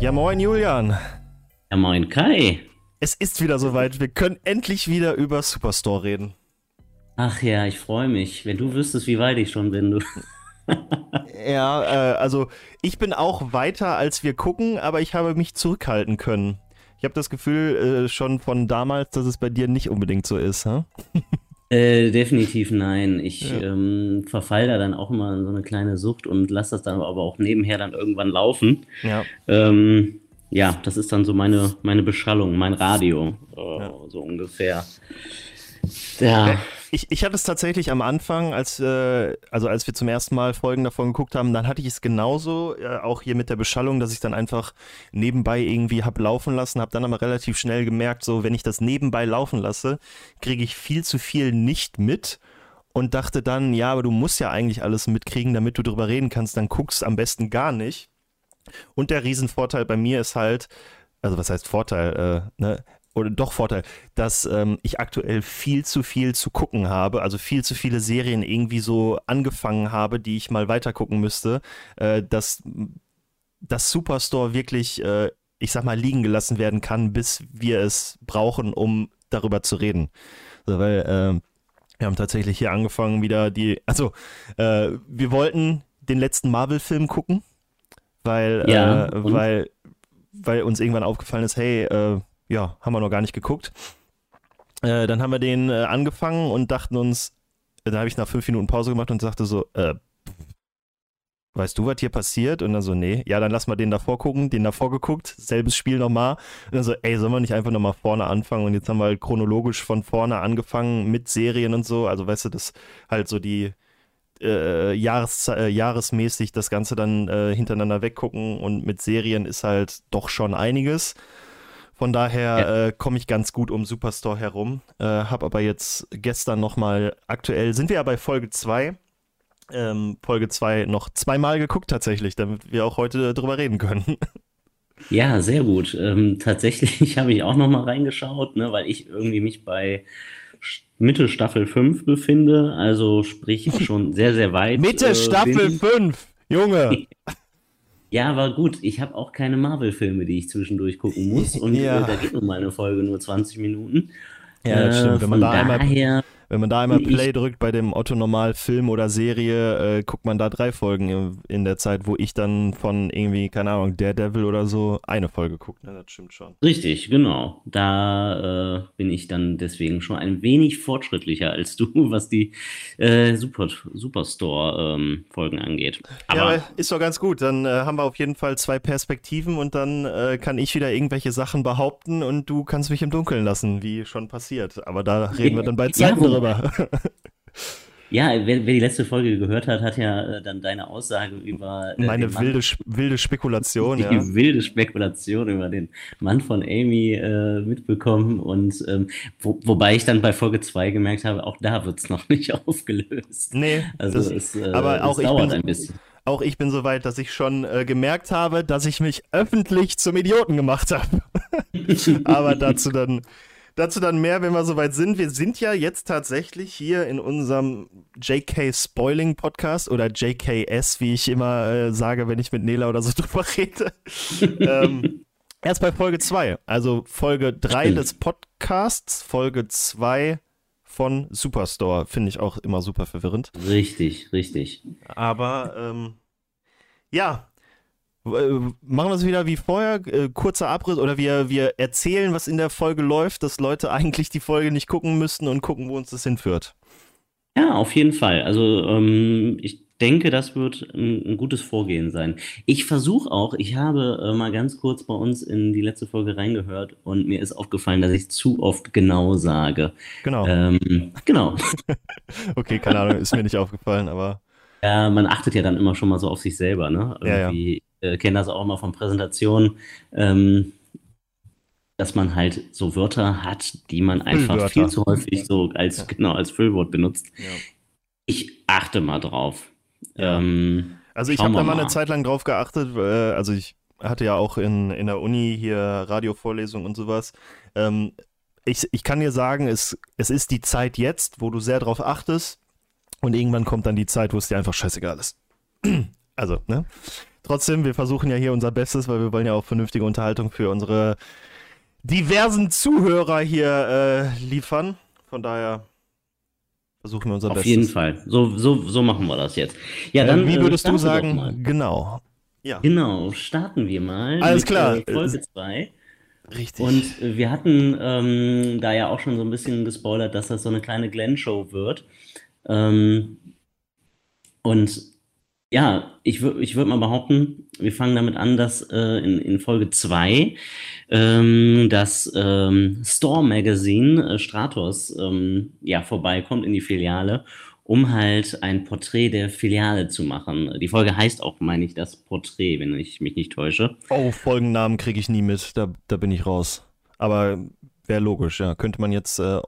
Ja, moin Julian. Ja, moin Kai. Es ist wieder soweit. Wir können endlich wieder über Superstore reden. Ach ja, ich freue mich. Wenn du wüsstest, wie weit ich schon bin, du. ja, äh, also ich bin auch weiter, als wir gucken, aber ich habe mich zurückhalten können. Ich habe das Gefühl äh, schon von damals, dass es bei dir nicht unbedingt so ist, hä? Äh, definitiv nein. Ich ja. ähm, verfall da dann auch immer in so eine kleine Sucht und lasse das dann aber auch nebenher dann irgendwann laufen. Ja. Ähm, ja, das ist dann so meine, meine Beschallung, mein Radio, äh, ja. so ungefähr. Ja. Ich, ich hatte es tatsächlich am Anfang, als, äh, also als wir zum ersten Mal Folgen davon geguckt haben, dann hatte ich es genauso, äh, auch hier mit der Beschallung, dass ich dann einfach nebenbei irgendwie habe laufen lassen, habe dann aber relativ schnell gemerkt, so wenn ich das nebenbei laufen lasse, kriege ich viel zu viel nicht mit und dachte dann, ja, aber du musst ja eigentlich alles mitkriegen, damit du darüber reden kannst, dann guckst am besten gar nicht. Und der Riesenvorteil bei mir ist halt, also was heißt Vorteil, äh, ne? Oder doch Vorteil, dass ähm, ich aktuell viel zu viel zu gucken habe, also viel zu viele Serien irgendwie so angefangen habe, die ich mal weiter gucken müsste, äh, dass das Superstore wirklich, äh, ich sag mal, liegen gelassen werden kann, bis wir es brauchen, um darüber zu reden. Also, weil äh, wir haben tatsächlich hier angefangen, wieder die, also äh, wir wollten den letzten Marvel-Film gucken, weil, ja, äh, weil, weil uns irgendwann aufgefallen ist, hey, äh, ja, haben wir noch gar nicht geguckt. Äh, dann haben wir den äh, angefangen und dachten uns, da habe ich nach fünf Minuten Pause gemacht und sagte so, äh, weißt du, was hier passiert? Und dann so, nee, ja, dann lass mal den davor gucken, den davor geguckt, selbes Spiel nochmal. Und dann so, ey, sollen wir nicht einfach nochmal vorne anfangen? Und jetzt haben wir halt chronologisch von vorne angefangen mit Serien und so. Also, weißt du, das halt so die äh, Jahres, äh, jahresmäßig das Ganze dann äh, hintereinander weggucken und mit Serien ist halt doch schon einiges. Von daher ja. äh, komme ich ganz gut um Superstore herum. Äh, habe aber jetzt gestern nochmal aktuell, sind wir ja bei Folge 2. Ähm, Folge 2 noch zweimal geguckt tatsächlich, damit wir auch heute drüber reden können. Ja, sehr gut. Ähm, tatsächlich habe ich auch nochmal reingeschaut, ne, weil ich irgendwie mich bei Mitte Staffel 5 befinde, also sprich schon sehr, sehr weit. Mitte äh, Staffel 5, Junge! Ja, aber gut, ich habe auch keine Marvel-Filme, die ich zwischendurch gucken muss. Und ja. äh, da geht nun mal eine Folge nur 20 Minuten. Ja, das stimmt. Wenn man da einmal wenn man da einmal Play drückt bei dem Otto Normal Film oder Serie, äh, guckt man da drei Folgen in der Zeit, wo ich dann von irgendwie, keine Ahnung, Daredevil oder so eine Folge gucke. Ne? Das stimmt schon. Richtig, genau. Da äh, bin ich dann deswegen schon ein wenig fortschrittlicher als du, was die äh, Super, Superstore-Folgen ähm, angeht. Aber ja, ist doch ganz gut. Dann äh, haben wir auf jeden Fall zwei Perspektiven und dann äh, kann ich wieder irgendwelche Sachen behaupten und du kannst mich im Dunkeln lassen, wie schon passiert. Aber da reden wir dann bei Zeiten ja, drüber. Ja, wer, wer, die letzte Folge gehört hat, hat ja äh, dann deine Aussage über. Äh, Meine wilde, wilde Spekulation, die ja. wilde Spekulation über den Mann von Amy äh, mitbekommen. Und ähm, wo, wobei ich dann bei Folge 2 gemerkt habe, auch da wird es noch nicht aufgelöst. Nee, also das, es, äh, aber auch es dauert bin, ein bisschen. Auch ich bin so weit, dass ich schon äh, gemerkt habe, dass ich mich öffentlich zum Idioten gemacht habe. aber dazu dann Dazu dann mehr, wenn wir soweit sind. Wir sind ja jetzt tatsächlich hier in unserem JK Spoiling Podcast oder JKS, wie ich immer äh, sage, wenn ich mit Nela oder so drüber rede. ähm, erst bei Folge 2, also Folge 3 des Podcasts, Folge 2 von Superstore. Finde ich auch immer super verwirrend. Richtig, richtig. Aber ähm, ja, machen wir es wieder wie vorher, äh, kurzer Abriss oder wir, wir erzählen, was in der Folge läuft, dass Leute eigentlich die Folge nicht gucken müssten und gucken, wo uns das hinführt. Ja, auf jeden Fall. Also ähm, ich denke, das wird ein, ein gutes Vorgehen sein. Ich versuche auch, ich habe äh, mal ganz kurz bei uns in die letzte Folge reingehört und mir ist aufgefallen, dass ich zu oft genau sage. Genau. Ähm, genau. okay, keine Ahnung, ist mir nicht aufgefallen, aber. Ja, man achtet ja dann immer schon mal so auf sich selber, ne? Irgendwie, ja, ja äh, kenne das auch mal von Präsentationen, ähm, dass man halt so Wörter hat, die man einfach viel zu häufig so als, ja. genau, als Füllwort benutzt. Ja. Ich achte mal drauf. Ja. Ähm, also ich habe da mal eine Zeit lang drauf geachtet, äh, also ich hatte ja auch in, in der Uni hier Radiovorlesungen und sowas. Ähm, ich, ich kann dir sagen, es, es ist die Zeit jetzt, wo du sehr drauf achtest und irgendwann kommt dann die Zeit, wo es dir einfach scheißegal ist. also, ne? Trotzdem, wir versuchen ja hier unser Bestes, weil wir wollen ja auch vernünftige Unterhaltung für unsere diversen Zuhörer hier äh, liefern. Von daher versuchen wir unser Auf Bestes. Auf jeden Fall. So, so, so machen wir das jetzt. Ja, dann. Äh, wie würdest äh, du sagen? Genau. Ja. Genau, starten wir mal. Alles mit, klar. Äh, Folge 2. Richtig. Und äh, wir hatten ähm, da ja auch schon so ein bisschen gespoilert, dass das so eine kleine Glenn-Show wird. Ähm, und ja, ich, würde ich würd mal behaupten, wir fangen damit an, dass äh, in, in Folge 2 ähm, das ähm, Store Magazine äh, Stratos ähm, ja, vorbeikommt in die Filiale, um halt ein Porträt der Filiale zu machen. Die Folge heißt auch, meine ich, das Porträt, wenn ich mich nicht täusche. Oh, Folgennamen kriege ich nie mit, da, da bin ich raus. Aber wäre logisch, ja. Könnte man jetzt äh,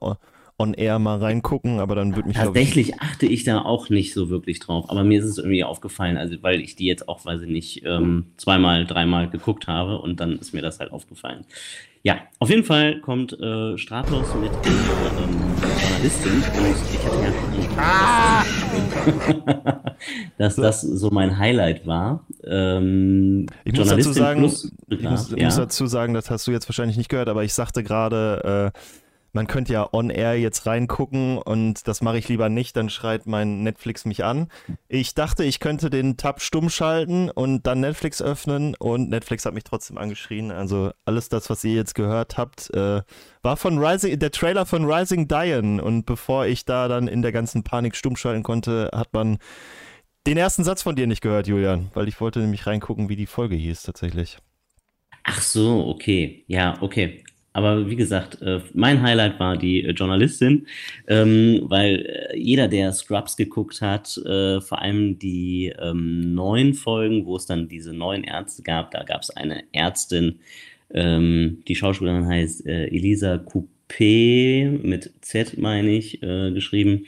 on air mal reingucken, aber dann würde mich tatsächlich ich, achte ich da auch nicht so wirklich drauf. Aber mir ist es irgendwie aufgefallen, also weil ich die jetzt auch, weiß ich nicht, ähm, zweimal, dreimal geguckt habe und dann ist mir das halt aufgefallen. Ja, auf jeden Fall kommt äh, Stratos mit einer ähm, Journalistin und ich hatte ja ah! dass das so mein Highlight war. Ähm, ich muss dazu sagen, plus, ich, muss, ja. muss, dazu sagen, das hast du jetzt wahrscheinlich nicht gehört, aber ich sagte gerade, äh, man könnte ja on air jetzt reingucken und das mache ich lieber nicht, dann schreit mein Netflix mich an. Ich dachte, ich könnte den Tab stumm schalten und dann Netflix öffnen und Netflix hat mich trotzdem angeschrien. Also alles das, was ihr jetzt gehört habt, äh, war von Rising, der Trailer von Rising Diane und bevor ich da dann in der ganzen Panik stumm schalten konnte, hat man den ersten Satz von dir nicht gehört, Julian, weil ich wollte nämlich reingucken, wie die Folge hieß tatsächlich. Ach so, okay. Ja, okay. Aber wie gesagt, äh, mein Highlight war die äh, Journalistin, ähm, weil äh, jeder, der Scrubs geguckt hat, vor allem die ähm, neuen Folgen, wo es dann diese neuen Ärzte gab, da gab es eine Ärztin, ähm, die Schauspielerin heißt Elisa Coupé, mit Z meine ich, geschrieben.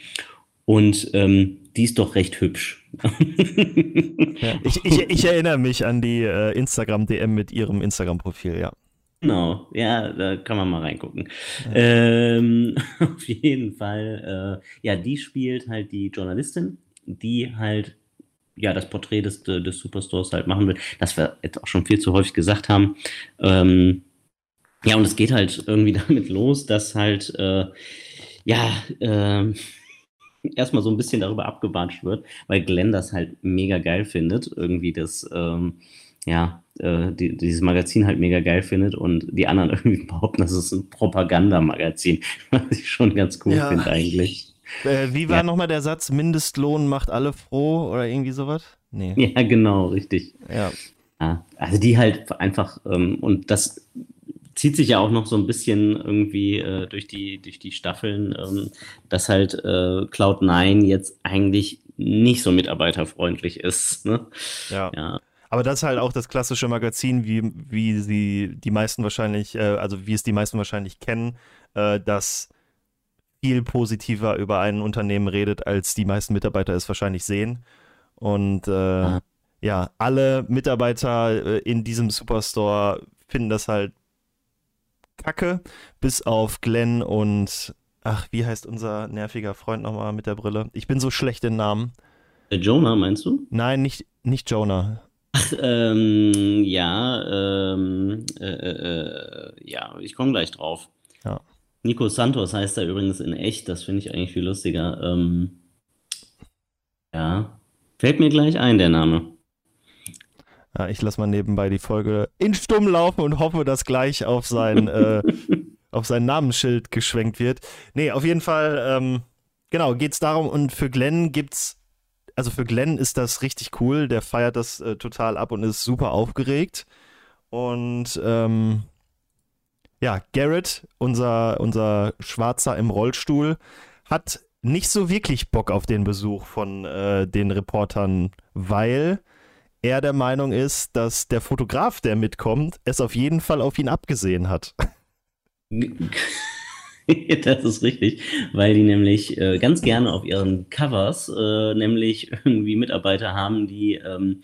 Und die ist doch recht hübsch. ja, ich, ich, ich, erinnere mich an die Instagram-DM mit ihrem Instagram-Profil, ja. Genau, ja, da kann man mal reingucken. Ja. Ähm, auf jeden Fall, äh, ja, die spielt halt die Journalistin, die halt ja das Porträt des, des Superstores halt machen will, das wir jetzt auch schon viel zu häufig gesagt haben. Ähm, ja, und es geht halt irgendwie damit los, dass halt, äh, ja, äh, erstmal so ein bisschen darüber abgewatscht wird, weil Glenn das halt mega geil findet, irgendwie das, ähm, ja, äh, die, dieses Magazin halt mega geil findet und die anderen irgendwie behaupten, das ist ein Propagandamagazin, was ich schon ganz cool ja. finde eigentlich. Äh, wie war ja. nochmal der Satz? Mindestlohn macht alle froh oder irgendwie sowas? Nee. Ja, genau, richtig. Ja. ja also die halt einfach, ähm, und das zieht sich ja auch noch so ein bisschen irgendwie äh, durch, die, durch die Staffeln, ähm, dass halt äh, Cloud9 jetzt eigentlich nicht so mitarbeiterfreundlich ist. Ne? Ja. ja. Aber das ist halt auch das klassische Magazin, wie, wie sie die meisten wahrscheinlich, äh, also wie es die meisten wahrscheinlich kennen, äh, das viel positiver über ein Unternehmen redet, als die meisten Mitarbeiter es wahrscheinlich sehen. Und äh, ja, alle Mitarbeiter äh, in diesem Superstore finden das halt kacke, bis auf Glenn und, ach, wie heißt unser nerviger Freund nochmal mit der Brille? Ich bin so schlecht in Namen. Jonah, meinst du? Nein, nicht, nicht Jonah. Ach, ähm, ja, ähm, äh, äh, äh, ja, ich komme gleich drauf. Ja. Nico Santos heißt er übrigens in echt, das finde ich eigentlich viel lustiger. Ähm, ja, fällt mir gleich ein, der Name. Ja, ich lasse mal nebenbei die Folge in Stumm laufen und hoffe, dass gleich auf sein, äh, auf sein Namensschild geschwenkt wird. Nee, auf jeden Fall, ähm, genau, geht es darum und für Glenn gibt es also für Glenn ist das richtig cool. Der feiert das äh, total ab und ist super aufgeregt. Und ähm, ja, Garrett, unser, unser Schwarzer im Rollstuhl, hat nicht so wirklich Bock auf den Besuch von äh, den Reportern, weil er der Meinung ist, dass der Fotograf, der mitkommt, es auf jeden Fall auf ihn abgesehen hat. das ist richtig, weil die nämlich äh, ganz gerne auf ihren Covers äh, nämlich irgendwie Mitarbeiter haben, die ähm,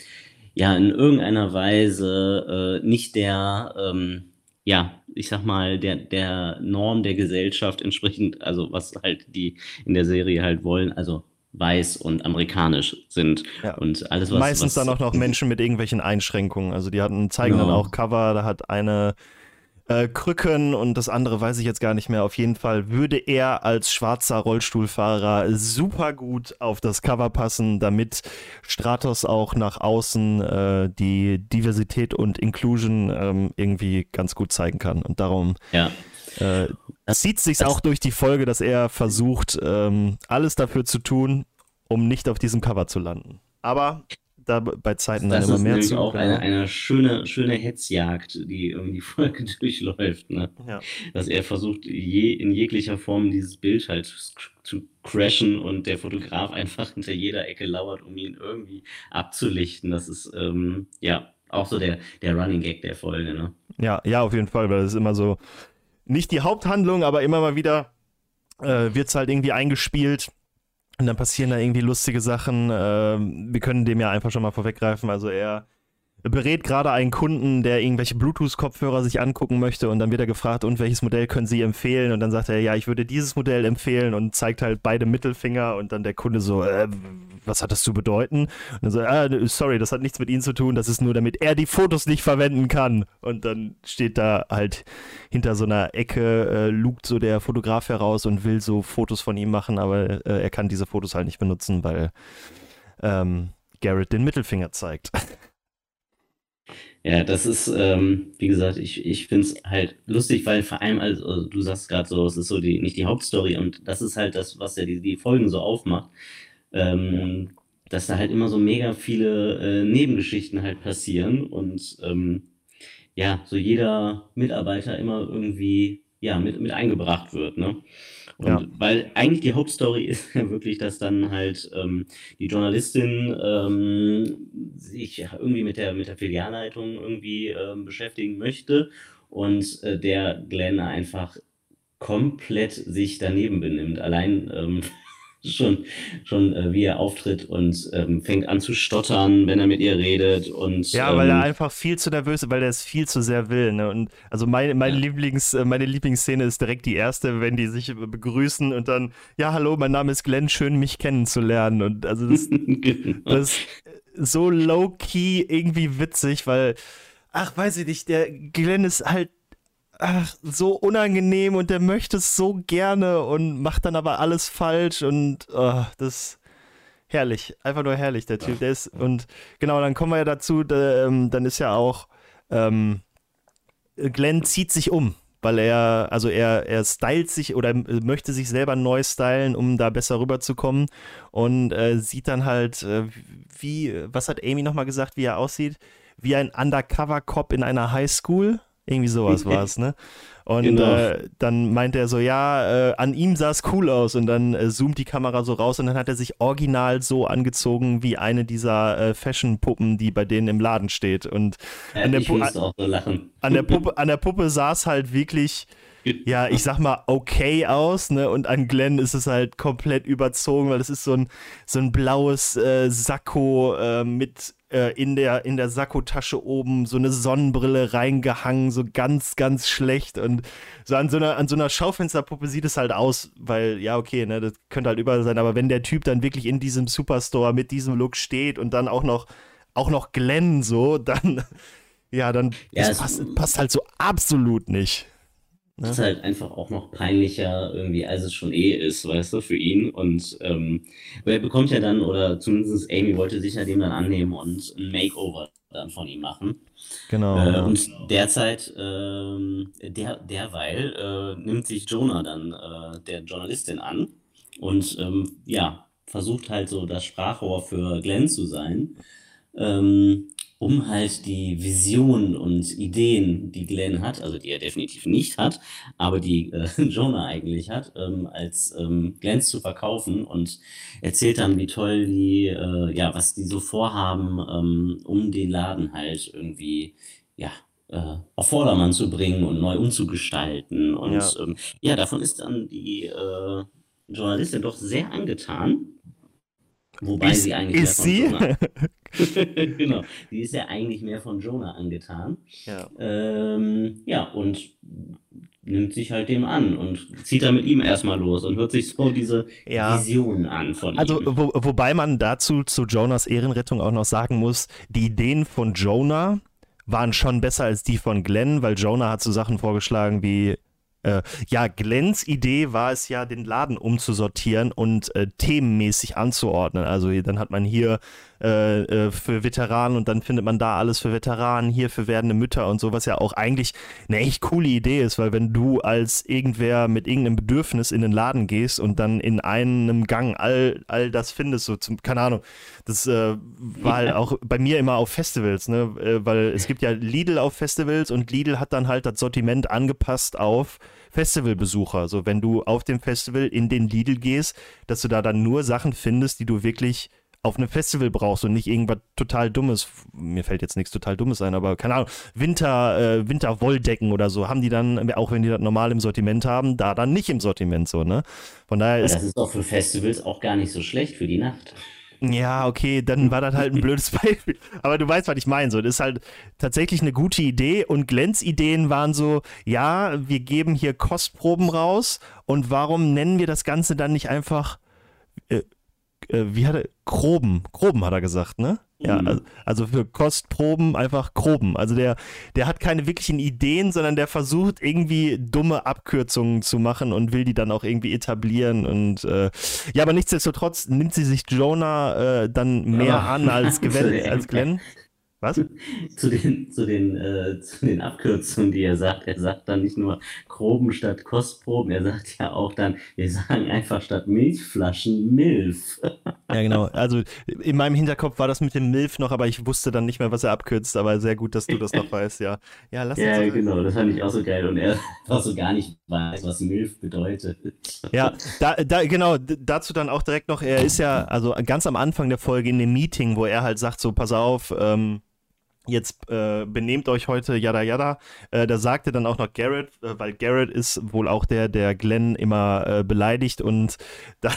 ja in irgendeiner Weise äh, nicht der, ähm, ja, ich sag mal, der, der Norm der Gesellschaft entsprechend, also was halt die in der Serie halt wollen, also weiß und amerikanisch sind. Ja. Und alles, was. Meistens was, dann auch noch Menschen mit irgendwelchen Einschränkungen. Also die hatten, zeigen genau. dann auch Cover, da hat eine äh, Krücken und das andere weiß ich jetzt gar nicht mehr. Auf jeden Fall würde er als schwarzer Rollstuhlfahrer super gut auf das Cover passen, damit Stratos auch nach außen äh, die Diversität und Inclusion ähm, irgendwie ganz gut zeigen kann. Und darum ja. äh, zieht sich auch durch die Folge, dass er versucht, ähm, alles dafür zu tun, um nicht auf diesem Cover zu landen. Aber da bei Zeiten das dann immer mehr zu. Das ist auch eine, eine schöne, schöne Hetzjagd, die irgendwie die Folge durchläuft. Ne? Ja. Dass er versucht, je, in jeglicher Form dieses Bild halt zu crashen und der Fotograf einfach hinter jeder Ecke lauert, um ihn irgendwie abzulichten. Das ist ähm, ja auch so der, der Running Gag der Folge. Ne? Ja, ja, auf jeden Fall, weil es ist immer so, nicht die Haupthandlung, aber immer mal wieder äh, wird es halt irgendwie eingespielt und dann passieren da irgendwie lustige Sachen. Ähm, wir können dem ja einfach schon mal vorweggreifen. Also er berät gerade einen Kunden, der irgendwelche Bluetooth-Kopfhörer sich angucken möchte und dann wird er gefragt, und welches Modell können Sie empfehlen? Und dann sagt er, ja, ich würde dieses Modell empfehlen und zeigt halt beide Mittelfinger und dann der Kunde so, äh, was hat das zu bedeuten? Und dann so, ah, sorry, das hat nichts mit Ihnen zu tun, das ist nur, damit er die Fotos nicht verwenden kann. Und dann steht da halt hinter so einer Ecke, äh, lugt so der Fotograf heraus und will so Fotos von ihm machen, aber äh, er kann diese Fotos halt nicht benutzen, weil ähm, Garrett den Mittelfinger zeigt. Ja, das ist, ähm, wie gesagt, ich, ich finde es halt lustig, weil vor allem, also, also du sagst gerade so, es ist so die, nicht die Hauptstory und das ist halt das, was ja die, die Folgen so aufmacht, ähm, dass da halt immer so mega viele äh, Nebengeschichten halt passieren und ähm, ja, so jeder Mitarbeiter immer irgendwie ja, mit, mit eingebracht wird, ne? Und ja. weil eigentlich die Hauptstory ist ja wirklich, dass dann halt ähm, die Journalistin ähm, sich irgendwie mit der, mit der Filialleitung irgendwie ähm, beschäftigen möchte und äh, der Glenn einfach komplett sich daneben benimmt. Allein ähm, schon, schon äh, wie er auftritt und ähm, fängt an zu stottern, wenn er mit ihr redet. Und, ja, weil er ähm, einfach viel zu nervös ist, weil er es viel zu sehr will. Ne? Und also mein, meine, ja. Lieblings, äh, meine Lieblingsszene ist direkt die erste, wenn die sich begrüßen und dann, ja, hallo, mein Name ist Glenn, schön mich kennenzulernen. Und also das, genau. das ist so low-key irgendwie witzig, weil, ach, weiß ich nicht, der Glenn ist halt ach, so unangenehm und der möchte es so gerne und macht dann aber alles falsch und oh, das herrlich, einfach nur herrlich, der Typ. Der ist, und genau, dann kommen wir ja dazu, da, ähm, dann ist ja auch, ähm, Glenn zieht sich um, weil er, also er, er stylt sich oder möchte sich selber neu stylen, um da besser rüberzukommen und äh, sieht dann halt, äh, wie, was hat Amy nochmal gesagt, wie er aussieht? Wie ein Undercover-Cop in einer Highschool irgendwie sowas war es, ne? Und genau. äh, dann meinte er so, ja, äh, an ihm sah es cool aus und dann äh, zoomt die Kamera so raus und dann hat er sich original so angezogen wie eine dieser äh, Fashion-Puppen, die bei denen im Laden steht. Und an, der so an, der Puppe, an der Puppe sah es halt wirklich ja, ich sag mal, okay aus, ne? Und an Glenn ist es halt komplett überzogen, weil es ist so ein, so ein blaues äh, Sakko äh, mit äh, in der, in der Sakkotasche oben so eine Sonnenbrille reingehangen, so ganz, ganz schlecht. Und so an so einer, an so einer Schaufensterpuppe sieht es halt aus, weil, ja, okay, ne, das könnte halt überall sein, aber wenn der Typ dann wirklich in diesem Superstore mit diesem Look steht und dann auch noch, auch noch Glenn so, dann, ja, dann ja, passt, passt halt so absolut nicht. Ne? ist halt einfach auch noch peinlicher irgendwie, als es schon eh ist, weißt du, für ihn. Und ähm, er bekommt ja dann, oder zumindest Amy wollte sich ja dem dann annehmen und ein Makeover dann von ihm machen. Genau. Äh, ja. Und derzeit, ähm, der, derweil äh, nimmt sich Jonah dann äh, der Journalistin an und ähm, ja, versucht halt so das Sprachrohr für Glenn zu sein. Ähm, um halt die Visionen und Ideen, die Glenn hat, also die er definitiv nicht hat, aber die äh, Jonah eigentlich hat, ähm, als ähm, Glenn zu verkaufen und erzählt dann, wie toll die, äh, ja, was die so vorhaben, ähm, um den Laden halt irgendwie, ja, äh, auf Vordermann zu bringen und neu umzugestalten. Und ja, ähm, ja davon ist dann die äh, Journalistin doch sehr angetan. Wobei ist, sie eigentlich ist sie? genau, die ist ja eigentlich mehr von Jonah angetan. Ja, ähm, ja und nimmt sich halt dem an und zieht dann mit ihm erstmal los und hört sich so diese ja. Vision an von also, ihm. Also, wo, wobei man dazu zu Jonas Ehrenrettung auch noch sagen muss, die Ideen von Jonah waren schon besser als die von Glenn, weil Jonah hat so Sachen vorgeschlagen wie äh, ja, Glens Idee war es ja, den Laden umzusortieren und äh, themenmäßig anzuordnen. Also dann hat man hier äh, äh, für Veteranen und dann findet man da alles für Veteranen, hier für werdende Mütter und so, was ja auch eigentlich eine echt coole Idee ist, weil wenn du als irgendwer mit irgendeinem Bedürfnis in den Laden gehst und dann in einem Gang all, all das findest, so zum, keine Ahnung, das äh, war halt auch bei mir immer auf Festivals, ne, äh, weil es gibt ja Lidl auf Festivals und Lidl hat dann halt das Sortiment angepasst auf Festivalbesucher. So, wenn du auf dem Festival in den Lidl gehst, dass du da dann nur Sachen findest, die du wirklich auf einem Festival brauchst und nicht irgendwas total Dummes. Mir fällt jetzt nichts total Dummes ein, aber keine Ahnung, Winter, äh, Winterwolldecken oder so, haben die dann, auch wenn die das normal im Sortiment haben, da dann nicht im Sortiment so, ne? Von daher ist. Das ist doch für Festivals auch gar nicht so schlecht für die Nacht. Ja, okay, dann war das halt ein blödes Beispiel. Aber du weißt, was ich meine. So, das ist halt tatsächlich eine gute Idee. Und Glens Ideen waren so, ja, wir geben hier Kostproben raus. Und warum nennen wir das Ganze dann nicht einfach, äh, wie hat er, Groben, Groben hat er gesagt, ne? Ja, mhm. also, also, für Kostproben einfach Groben. Also der, der hat keine wirklichen Ideen, sondern der versucht irgendwie dumme Abkürzungen zu machen und will die dann auch irgendwie etablieren. Und äh, ja, aber nichtsdestotrotz nimmt sie sich Jonah äh, dann mehr ja. an als, Gwen, als Glenn. Was? zu den, zu, den, äh, zu den Abkürzungen, die er sagt. Er sagt dann nicht nur Groben statt Kostproben, er sagt ja auch dann, wir sagen einfach statt Milchflaschen Milf. ja, genau. Also in meinem Hinterkopf war das mit dem Milf noch, aber ich wusste dann nicht mehr, was er abkürzt, aber sehr gut, dass du das noch weißt, ja. Ja, lass uns Ja, so genau, das fand ich auch so geil und er auch so gar nicht weiß, was Milf bedeutet. Ja, da, da, genau, dazu dann auch direkt noch, er ist ja, also ganz am Anfang der Folge in dem Meeting, wo er halt sagt, so, pass auf, ähm, jetzt äh, benehmt euch heute yada yada. Äh, da sagte dann auch noch Garrett, äh, weil Garrett ist wohl auch der, der Glenn immer äh, beleidigt und da,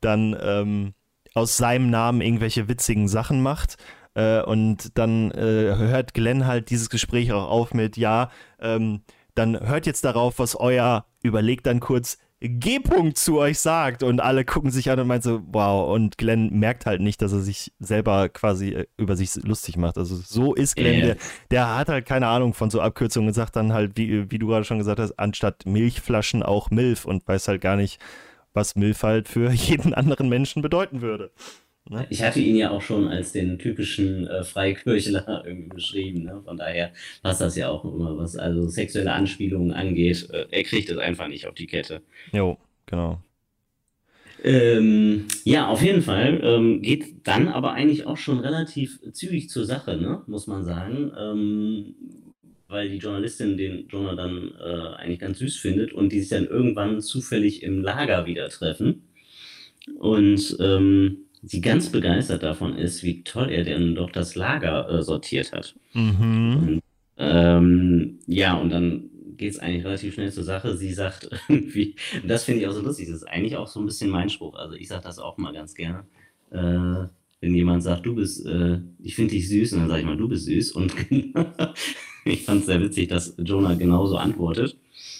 dann ähm, aus seinem Namen irgendwelche witzigen Sachen macht. Äh, und dann äh, hört Glenn halt dieses Gespräch auch auf mit, ja, ähm, dann hört jetzt darauf, was euer, überlegt dann kurz, G-Punkt zu euch sagt und alle gucken sich an und meinen so, wow, und Glenn merkt halt nicht, dass er sich selber quasi äh, über sich lustig macht. Also so ist Glenn, yeah. der, der, hat halt keine Ahnung von so Abkürzungen und sagt dann halt, wie, wie du gerade schon gesagt hast, anstatt Milchflaschen auch Milf und weiß halt gar nicht, was Milf halt für jeden anderen Menschen bedeuten würde. Ne? Ich hatte ihn ja auch schon als den typischen äh, Freikirchler irgendwie beschrieben. Ne? Von daher passt das ja auch immer, was also sexuelle Anspielungen angeht. Äh, er kriegt es einfach nicht auf die Kette. Jo, genau. Ähm, ja, auf jeden Fall ähm, geht dann aber eigentlich auch schon relativ zügig zur Sache, ne? muss man sagen. Ähm, weil die Journalistin den Jonah dann äh, eigentlich ganz süß findet und die sich dann irgendwann zufällig im Lager wieder treffen. Und ähm, sie ganz begeistert davon ist, wie toll er denn doch das Lager äh, sortiert hat. Mhm. Und, ähm, ja, und dann geht es eigentlich relativ schnell zur Sache. Sie sagt irgendwie, das finde ich auch so lustig, das ist eigentlich auch so ein bisschen mein Spruch. Also ich sage das auch mal ganz gerne. Äh, wenn jemand sagt, du bist, äh, ich finde dich süß, und dann sage ich mal, du bist süß. Und ich fand es sehr witzig, dass Jonah genauso antwortet.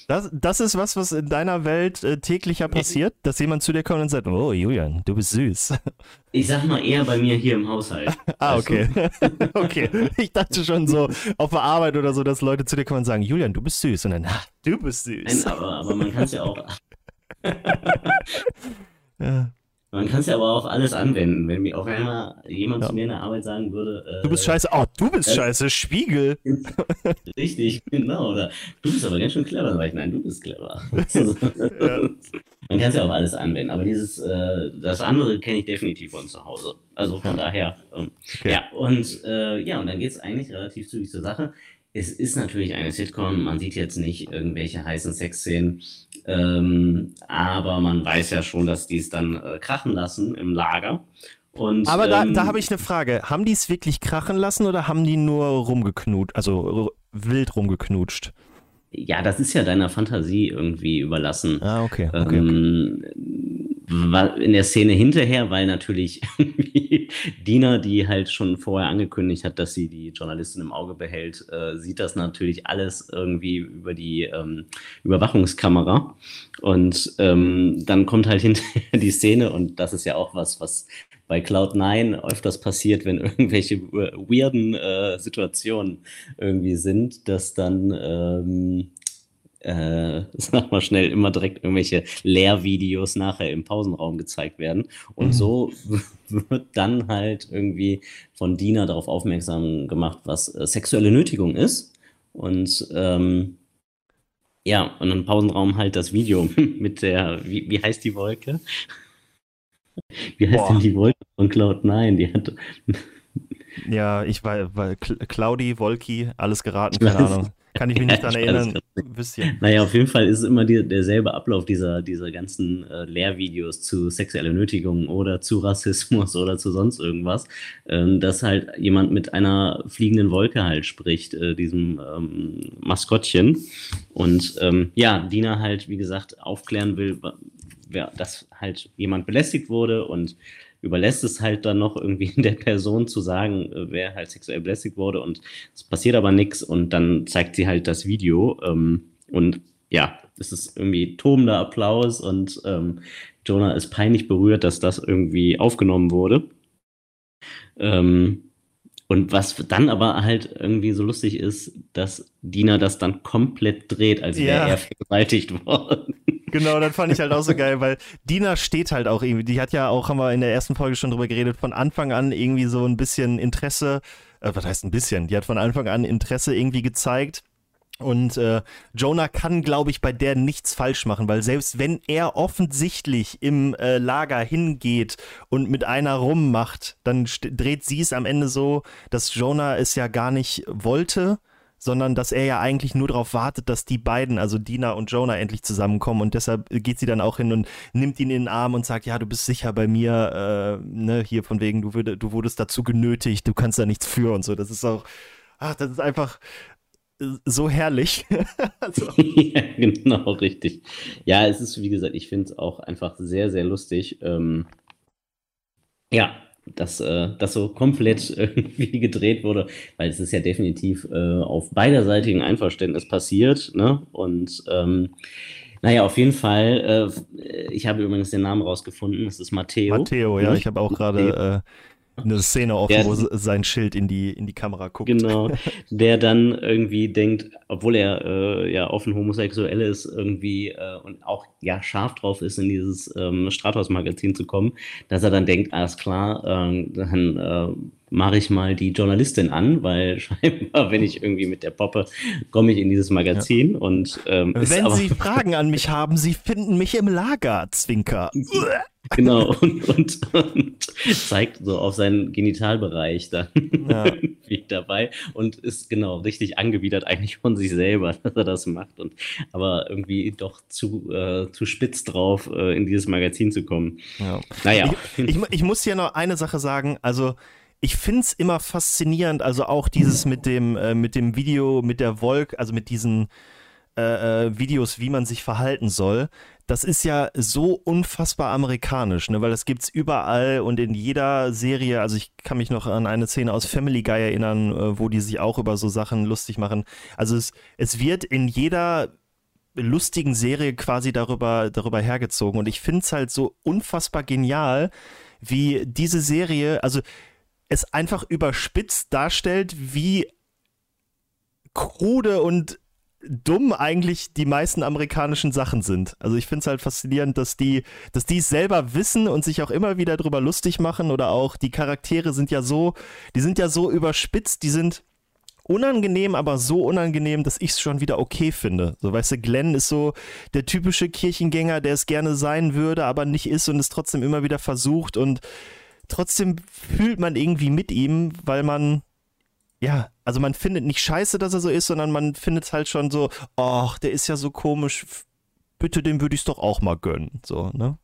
Das, das ist was, was in deiner Welt äh, täglicher passiert, dass jemand zu dir kommt und sagt, oh Julian, du bist süß. Ich sag mal eher bei mir hier im Haushalt. ah, okay. okay. Ich dachte schon so auf der Arbeit oder so, dass Leute zu dir kommen und sagen, Julian, du bist süß. Und dann, ah, du bist süß. Nein, aber, aber man kann es ja auch. ja. Man kann es ja aber auch alles anwenden. Wenn mir auf einmal jemand ja. zu mir in der Arbeit sagen würde, äh, du bist scheiße, oh, du bist äh, scheiße, Spiegel. Richtig, genau. Oder du bist aber ganz schön clever. Dann sage ich, nein, du bist clever. ja. Man kann es ja auch alles anwenden, aber dieses, äh, das andere kenne ich definitiv von zu Hause. Also von daher, ähm, okay. ja, und äh, ja, und dann geht es eigentlich relativ zügig zur Sache. Es ist natürlich eine Sitcom, man sieht jetzt nicht irgendwelche heißen Sexszenen, ähm, aber man weiß ja schon, dass die es dann äh, krachen lassen im Lager. Und, aber da, ähm, da habe ich eine Frage. Haben die es wirklich krachen lassen oder haben die nur rumgeknutscht, also wild rumgeknutscht? Ja, das ist ja deiner Fantasie irgendwie überlassen. Ah, okay. okay, ähm, okay. In der Szene hinterher, weil natürlich Dina, die halt schon vorher angekündigt hat, dass sie die Journalistin im Auge behält, äh, sieht das natürlich alles irgendwie über die ähm, Überwachungskamera. Und ähm, dann kommt halt hinterher die Szene und das ist ja auch was, was bei Cloud9 öfters passiert, wenn irgendwelche weirden äh, Situationen irgendwie sind, dass dann ähm, äh, sag mal schnell, immer direkt irgendwelche Lehrvideos nachher im Pausenraum gezeigt werden. Und mhm. so wird dann halt irgendwie von Dina darauf aufmerksam gemacht, was äh, sexuelle Nötigung ist. Und ähm, ja, und im Pausenraum halt das Video mit der, wie, wie heißt die Wolke? Wie heißt Boah. denn die Wolke von Cloud9? Die hat. Ja, ich war, war Cloudy, Wolki, alles geraten, keine Ahnung. Kann ich mich nicht daran erinnern. Bisschen. Naja, auf jeden Fall ist es immer die, derselbe Ablauf dieser, dieser ganzen äh, Lehrvideos zu sexueller Nötigung oder zu Rassismus oder zu sonst irgendwas, ähm, dass halt jemand mit einer fliegenden Wolke halt spricht, äh, diesem ähm, Maskottchen. Und ähm, ja, Dina halt, wie gesagt, aufklären will, dass halt jemand belästigt wurde und überlässt es halt dann noch irgendwie der Person zu sagen, äh, wer halt sexuell belästigt wurde und es passiert aber nichts und dann zeigt sie halt das Video ähm, und ja, es ist irgendwie tobender Applaus und ähm, Jonah ist peinlich berührt, dass das irgendwie aufgenommen wurde. Ähm, und was dann aber halt irgendwie so lustig ist, dass Dina das dann komplett dreht, als wäre ja. er vergewaltigt worden. Genau, das fand ich halt auch so geil, weil Dina steht halt auch irgendwie, die hat ja auch, haben wir in der ersten Folge schon drüber geredet, von Anfang an irgendwie so ein bisschen Interesse, äh, was heißt ein bisschen, die hat von Anfang an Interesse irgendwie gezeigt. Und äh, Jonah kann, glaube ich, bei der nichts falsch machen, weil selbst wenn er offensichtlich im äh, Lager hingeht und mit einer rummacht, dann dreht sie es am Ende so, dass Jonah es ja gar nicht wollte sondern dass er ja eigentlich nur darauf wartet, dass die beiden, also Dina und Jonah, endlich zusammenkommen und deshalb geht sie dann auch hin und nimmt ihn in den Arm und sagt, ja, du bist sicher bei mir, äh, ne, hier von wegen, du, würde, du wurdest dazu genötigt, du kannst da nichts für und so. Das ist auch, ach, das ist einfach äh, so herrlich. also. ja, genau, richtig. Ja, es ist, wie gesagt, ich finde es auch einfach sehr, sehr lustig. Ähm, ja, dass äh, das so komplett irgendwie gedreht wurde, weil es ist ja definitiv äh, auf beiderseitigem Einverständnis passiert. Ne? Und ähm, naja, auf jeden Fall, äh, ich habe übrigens den Namen rausgefunden, es ist Matteo. Matteo, ja, ich habe auch gerade äh, eine Szene offen, der, wo sein Schild in die, in die Kamera guckt. Genau, der dann irgendwie denkt, obwohl er äh, ja offen homosexuell ist, irgendwie äh, und auch ja scharf drauf ist, in dieses ähm, Strathaus-Magazin zu kommen, dass er dann denkt, alles klar, äh, dann äh, mache ich mal die Journalistin an, weil scheinbar, wenn ich irgendwie mit der Poppe komme ich in dieses Magazin ja. und ähm, wenn Sie Fragen an mich haben, Sie finden mich im Lager, Zwinker. Genau, und, und, und, zeigt so auf seinen Genitalbereich dann ja. dabei und ist genau richtig angewidert eigentlich von sich selber, dass er das macht und aber irgendwie doch zu, äh, zu spitz drauf, äh, in dieses Magazin zu kommen. Ja. Naja. Ich, ich, ich muss hier noch eine Sache sagen, also ich finde es immer faszinierend, also auch dieses mit dem, äh, mit dem Video, mit der Wolke, also mit diesen äh, äh, Videos, wie man sich verhalten soll. Das ist ja so unfassbar amerikanisch, ne? weil das gibt es überall und in jeder Serie. Also ich kann mich noch an eine Szene aus Family Guy erinnern, äh, wo die sich auch über so Sachen lustig machen. Also es, es wird in jeder lustigen Serie quasi darüber, darüber hergezogen. Und ich finde es halt so unfassbar genial, wie diese Serie, also es einfach überspitzt darstellt, wie krude und dumm eigentlich die meisten amerikanischen Sachen sind. Also ich finde es halt faszinierend, dass die, dass die es selber wissen und sich auch immer wieder drüber lustig machen oder auch die Charaktere sind ja so, die sind ja so überspitzt, die sind unangenehm, aber so unangenehm, dass ich es schon wieder okay finde. So, weißt du, Glenn ist so der typische Kirchengänger, der es gerne sein würde, aber nicht ist und es trotzdem immer wieder versucht und trotzdem fühlt man irgendwie mit ihm, weil man, ja, also man findet nicht scheiße, dass er so ist, sondern man findet es halt schon so, ach, der ist ja so komisch, bitte, dem würde ich es doch auch mal gönnen, so, ne?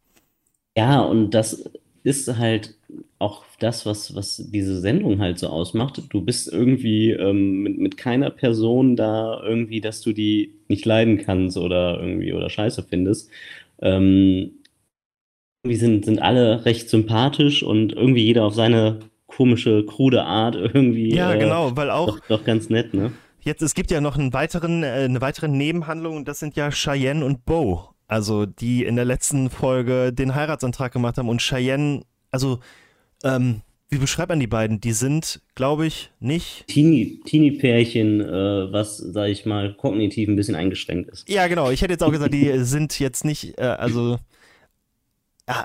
Ja, und das ist halt auch das, was, was diese Sendung halt so ausmacht. Du bist irgendwie ähm, mit, mit keiner Person da irgendwie, dass du die nicht leiden kannst oder irgendwie oder scheiße findest. Ähm, irgendwie sind, sind alle recht sympathisch und irgendwie jeder auf seine komische, krude Art irgendwie. Ja, äh, genau, weil auch. Doch, doch, ganz nett, ne? Jetzt, es gibt ja noch einen weiteren, äh, eine weitere Nebenhandlung, das sind ja Cheyenne und Bo. Also, die in der letzten Folge den Heiratsantrag gemacht haben und Cheyenne, also, ähm, wie beschreibt man die beiden? Die sind, glaube ich, nicht. Teenie-Pärchen, äh, was, sag ich mal, kognitiv ein bisschen eingeschränkt ist. Ja, genau. Ich hätte jetzt auch gesagt, die sind jetzt nicht, äh, also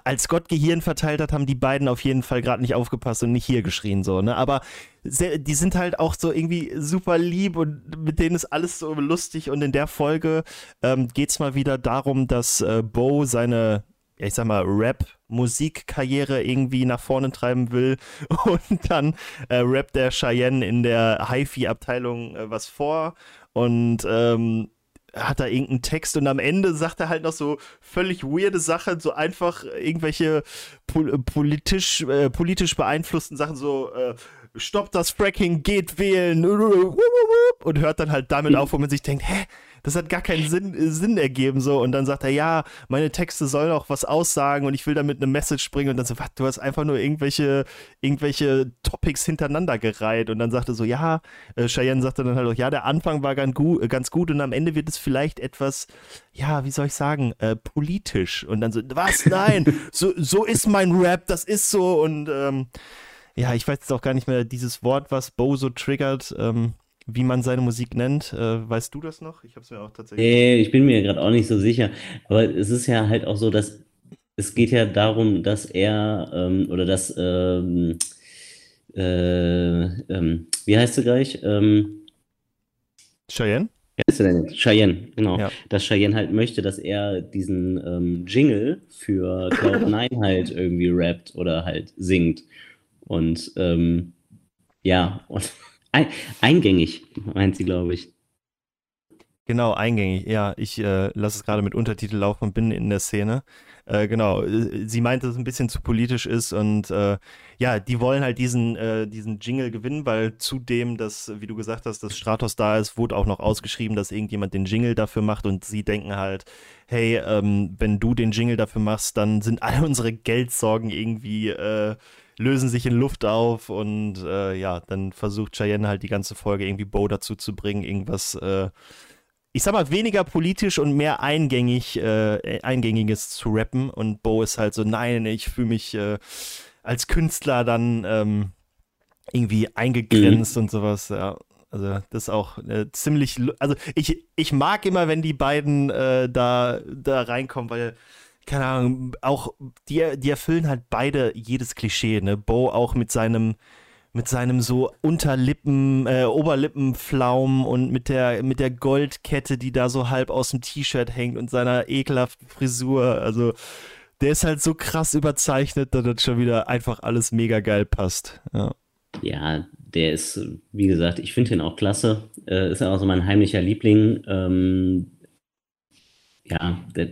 als Gott Gehirn verteilt hat, haben die beiden auf jeden Fall gerade nicht aufgepasst und nicht hier geschrien so, ne? Aber sehr, die sind halt auch so irgendwie super lieb und mit denen ist alles so lustig und in der Folge ähm, es mal wieder darum, dass äh, Bo seine ich sag mal, Rap-Musikkarriere irgendwie nach vorne treiben will. Und dann äh, rappt der Cheyenne in der HiFi-Abteilung äh, was vor. Und ähm, hat da irgendeinen Text und am Ende sagt er halt noch so völlig weirde Sachen, so einfach irgendwelche pol politisch, äh, politisch beeinflussten Sachen, so äh, stoppt das Fracking, geht wählen und hört dann halt damit auf, wo man sich denkt, hä, das hat gar keinen Sinn, Sinn ergeben so. Und dann sagt er, ja, meine Texte sollen auch was aussagen und ich will damit eine Message bringen. Und dann so, was, du hast einfach nur irgendwelche, irgendwelche Topics hintereinander gereiht. Und dann sagte so, ja, äh, Cheyenne sagte dann halt auch, ja, der Anfang war ganz gut, ganz gut und am Ende wird es vielleicht etwas, ja, wie soll ich sagen, äh, politisch. Und dann so, was, nein, so, so ist mein Rap, das ist so. Und ähm, ja, ich weiß jetzt auch gar nicht mehr dieses Wort, was Bo so triggert, ähm, wie man seine Musik nennt. Äh, weißt du das noch? Ich habe es mir auch tatsächlich. Nee, ich bin mir gerade auch nicht so sicher. Aber es ist ja halt auch so, dass es geht ja darum, dass er ähm, oder dass ähm, äh, ähm, wie heißt du gleich? Ähm, Cheyenne? Wie heißt du denn? Cheyenne, genau. Ja. Dass Cheyenne halt möchte, dass er diesen ähm, Jingle für Cloud9 halt irgendwie rappt oder halt singt. Und ähm, ja, und eingängig, meint sie, glaube ich. Genau, eingängig. Ja, ich äh, lasse es gerade mit Untertitel laufen und bin in der Szene. Äh, genau, sie meint, dass es ein bisschen zu politisch ist und äh, ja, die wollen halt diesen, äh, diesen Jingle gewinnen, weil zudem, dass, wie du gesagt hast, dass Stratos da ist, wurde auch noch ausgeschrieben, dass irgendjemand den Jingle dafür macht und sie denken halt, hey, ähm, wenn du den Jingle dafür machst, dann sind all unsere Geldsorgen irgendwie äh, lösen sich in Luft auf und äh, ja, dann versucht Cheyenne halt die ganze Folge irgendwie Bo dazu zu bringen, irgendwas, äh, ich sag mal, weniger politisch und mehr eingängig, äh, eingängiges zu rappen und Bo ist halt so, nein, ich fühle mich äh, als Künstler dann ähm, irgendwie eingegrenzt mhm. und sowas, ja. Also das ist auch äh, ziemlich, also ich, ich mag immer, wenn die beiden äh, da, da reinkommen, weil keine Ahnung, auch die, die erfüllen halt beide jedes Klischee, ne? Bo auch mit seinem mit seinem so Unterlippen, äh, Oberlippenflaum und mit der, mit der Goldkette, die da so halb aus dem T-Shirt hängt und seiner ekelhaften Frisur. Also, der ist halt so krass überzeichnet, dass das schon wieder einfach alles mega geil passt. Ja, ja der ist, wie gesagt, ich finde ihn auch klasse. Äh, ist auch so mein heimlicher Liebling. Ähm, ja, der,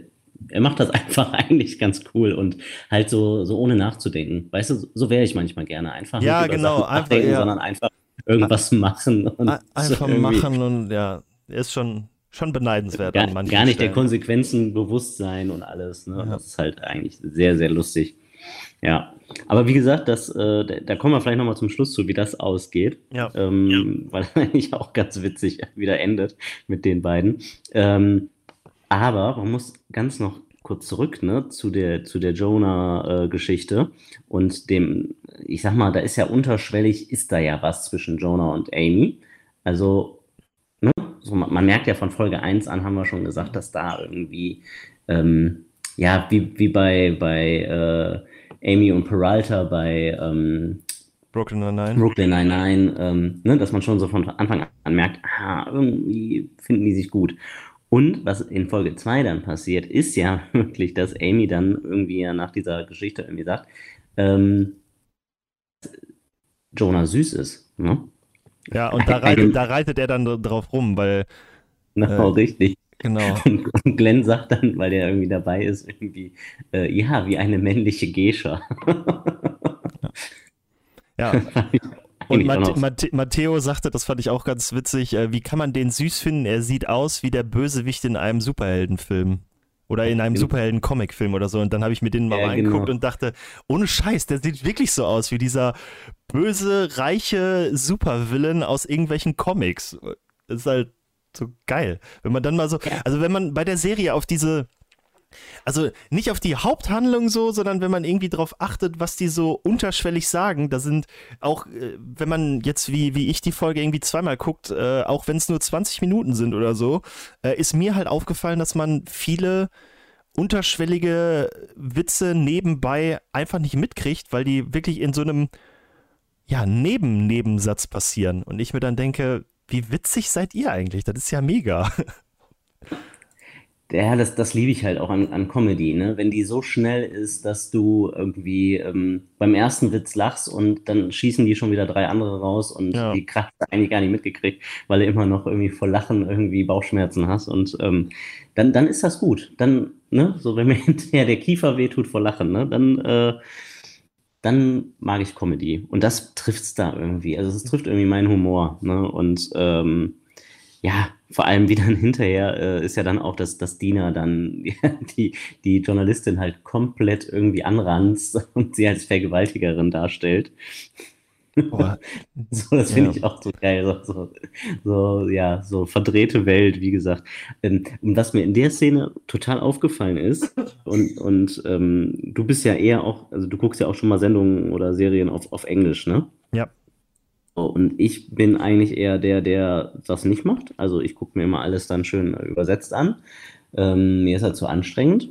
er macht das einfach eigentlich ganz cool und halt so, so ohne nachzudenken. Weißt du, so wäre ich manchmal gerne. Einfach ja, nicht genau, einfach, ja. sondern einfach irgendwas machen. Und einfach so machen und ja, ist schon, schon beneidenswert. Gar, gar nicht Stellen. der Konsequenzen bewusst sein und alles. Ne? Ja. Das ist halt eigentlich sehr, sehr lustig. Ja, aber wie gesagt, das, äh, da kommen wir vielleicht nochmal zum Schluss zu, wie das ausgeht. Ja. Ähm, ja. Weil eigentlich auch ganz witzig wieder endet mit den beiden. Ähm, aber man muss ganz noch kurz zurück ne, zu der, zu der Jonah-Geschichte äh, und dem, ich sag mal, da ist ja unterschwellig, ist da ja was zwischen Jonah und Amy. Also, ne, so, man, man, merkt ja von Folge 1 an, haben wir schon gesagt, dass da irgendwie, ähm, ja, wie, wie bei, bei äh, Amy und Peralta bei ähm, Brooklyn Nine-Nine, Brooklyn Nine-Nine ähm, ne, dass man schon so von Anfang an merkt, ah, irgendwie finden die sich gut. Und was in Folge 2 dann passiert, ist ja wirklich, dass Amy dann irgendwie ja nach dieser Geschichte irgendwie sagt, ähm, Jonah süß ist. Ne? Ja, und da reitet, da reitet er dann drauf rum, weil. Genau, äh, richtig. Genau. Und, und, Glenn sagt dann, weil der irgendwie dabei ist, irgendwie, äh, ja, wie eine männliche Gescha. ja. ja. Und Mate Mate Matteo sagte, das fand ich auch ganz witzig, äh, wie kann man den süß finden? Er sieht aus wie der Bösewicht in einem Superheldenfilm. Oder in einem. Superhelden-Comic-Film oder so. Und dann habe ich mir den mal ja, reingeguckt genau. und dachte, ohne Scheiß, der sieht wirklich so aus wie dieser böse, reiche Supervillain aus irgendwelchen Comics. Das ist halt so geil. Wenn man dann mal so, also wenn man bei der Serie auf diese, also nicht auf die Haupthandlung so, sondern wenn man irgendwie darauf achtet, was die so unterschwellig sagen, da sind auch, äh, wenn man jetzt wie, wie ich die Folge irgendwie zweimal guckt, äh, auch wenn es nur 20 Minuten sind oder so, äh, ist mir halt aufgefallen, dass man viele unterschwellige Witze nebenbei einfach nicht mitkriegt, weil die wirklich in so einem ja, Neben-Nebensatz passieren. Und ich mir dann denke, wie witzig seid ihr eigentlich? Das ist ja mega. Ja, das, das liebe ich halt auch an, an Comedy, ne? Wenn die so schnell ist, dass du irgendwie ähm, beim ersten Witz lachst und dann schießen die schon wieder drei andere raus und ja. die Kraft eigentlich gar nicht mitgekriegt, weil du immer noch irgendwie vor Lachen irgendwie Bauchschmerzen hast und ähm, dann, dann ist das gut. Dann, ne, so wenn mir hinterher der Kiefer wehtut vor Lachen, ne, dann, äh, dann mag ich Comedy. Und das trifft es da irgendwie. Also es trifft irgendwie meinen Humor, ne? Und ähm, ja, vor allem wie dann hinterher äh, ist ja dann auch, dass, dass Dina dann die, die Journalistin halt komplett irgendwie anranzt und sie als Vergewaltigerin darstellt. so, das finde ja. ich auch so geil. So, so, so, ja, so verdrehte Welt, wie gesagt. Ähm, und was mir in der Szene total aufgefallen ist, und, und ähm, du bist ja eher auch, also du guckst ja auch schon mal Sendungen oder Serien auf, auf Englisch, ne? Ja. Und ich bin eigentlich eher der, der das nicht macht. Also ich gucke mir immer alles dann schön übersetzt an. Ähm, mir ist das zu anstrengend.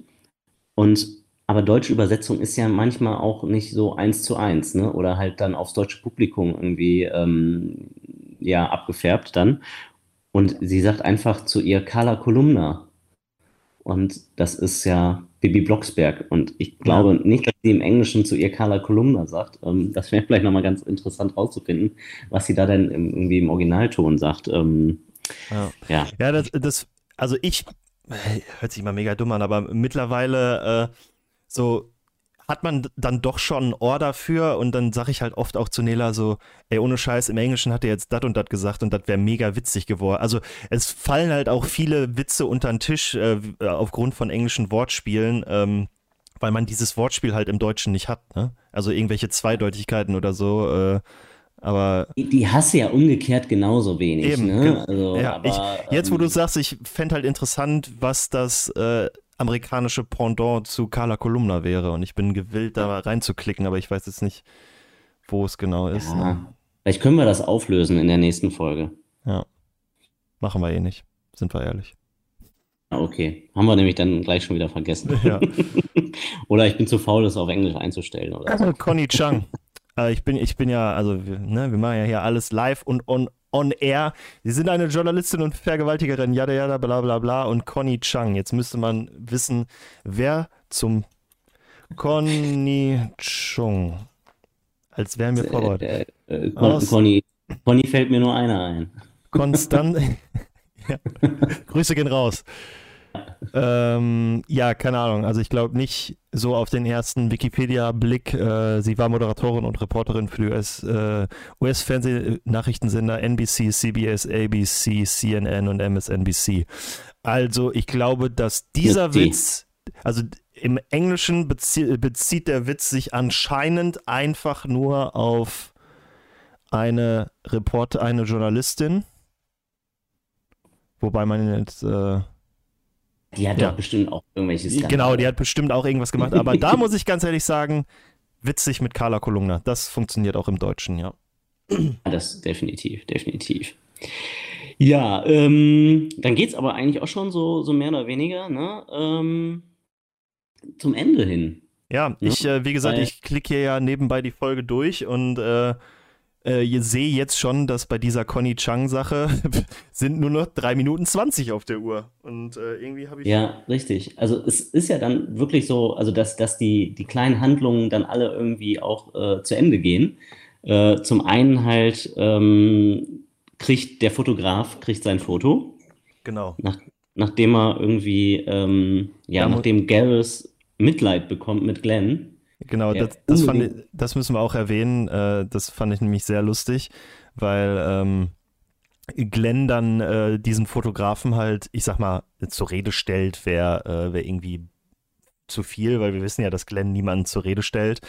Und aber deutsche Übersetzung ist ja manchmal auch nicht so eins zu eins, ne? Oder halt dann aufs deutsche Publikum irgendwie ähm, ja abgefärbt dann. Und sie sagt einfach zu ihr Carla Kolumna. Und das ist ja Bibi Blocksberg. Und ich glaube ja. nicht, dass sie im Englischen zu ihr Carla Kolumna sagt. Ähm, das wäre vielleicht nochmal ganz interessant rauszufinden, was sie da denn im, irgendwie im Originalton sagt. Ähm, ja, ja. ja das, das, also ich, hört sich mal mega dumm an, aber mittlerweile äh, so hat man dann doch schon ein Ohr dafür und dann sage ich halt oft auch zu Nela so, ey, ohne Scheiß, im Englischen hat er jetzt dat und dat gesagt und das wäre mega witzig geworden. Also es fallen halt auch viele Witze unter den Tisch äh, aufgrund von englischen Wortspielen, ähm, weil man dieses Wortspiel halt im Deutschen nicht hat, ne? Also irgendwelche Zweideutigkeiten oder so, äh, aber. Die, du ja umgekehrt genauso wenig, eben, ne? Also, ja, aber, ich, jetzt, wo du ähm, sagst, ich fände halt interessant, was das äh, amerikanische Pendant zu Carla Kolumna wäre. Und ich bin gewillt, da reinzuklicken, aber ich weiß jetzt nicht, wo es genau ist. Ja. Ne? Vielleicht können wir das auflösen in der nächsten Folge. Ja. Machen wir eh nicht, sind wir ehrlich. Okay, haben wir nämlich dann gleich schon wieder vergessen. Ja. oder ich bin zu faul, das auf Englisch einzustellen. Oder so. Conny Chang. äh, ich, bin, ich bin ja, also ne, wir machen ja hier alles live und on, on air. Sie sind eine Journalistin und Vergewaltigerin, yada yada, bla bla bla. Und Conny Chang. Jetzt müsste man wissen, wer zum Conny Chung. Als wären wir vorbereitet. Äh, äh, Con Conny, Conny fällt mir nur einer ein. Konstant. ja. Grüße gehen raus. Ähm, ja, keine Ahnung. Also ich glaube nicht so auf den ersten Wikipedia-Blick. Äh, sie war Moderatorin und Reporterin für die US, äh, US-Fernsehnachrichtensender NBC, CBS, ABC, CNN und MSNBC. Also ich glaube, dass dieser Witz, also im Englischen bezie bezieht der Witz sich anscheinend einfach nur auf eine Reporter, eine Journalistin. Wobei man jetzt äh, die hat ja. doch bestimmt auch irgendwelche Skandale. Genau, die hat bestimmt auch irgendwas gemacht. Aber da muss ich ganz ehrlich sagen, witzig mit Carla Kolumna. Das funktioniert auch im Deutschen, ja. Das definitiv, definitiv. Ja, ähm, dann geht es aber eigentlich auch schon so, so mehr oder weniger ne? Ähm, zum Ende hin. Ja, ich, äh, wie gesagt, Weil, ich klicke hier ja nebenbei die Folge durch und äh, äh, sehe jetzt schon, dass bei dieser Conny Chang-Sache sind nur noch 3 Minuten 20 auf der Uhr. Und äh, irgendwie habe ich. Ja, richtig. Also es ist ja dann wirklich so, also dass, dass die, die kleinen Handlungen dann alle irgendwie auch äh, zu Ende gehen. Äh, zum einen halt ähm, kriegt der Fotograf kriegt sein Foto. Genau. Nach, nachdem er irgendwie, ähm, ja, ja nachdem Garrus Mitleid bekommt mit Glenn Genau, ja, das, das, fand, das, müssen wir auch erwähnen. Äh, das fand ich nämlich sehr lustig, weil ähm, Glenn dann äh, diesen Fotografen halt, ich sag mal, zur Rede stellt, wäre äh, wär irgendwie zu viel, weil wir wissen ja, dass Glenn niemanden zur Rede stellt.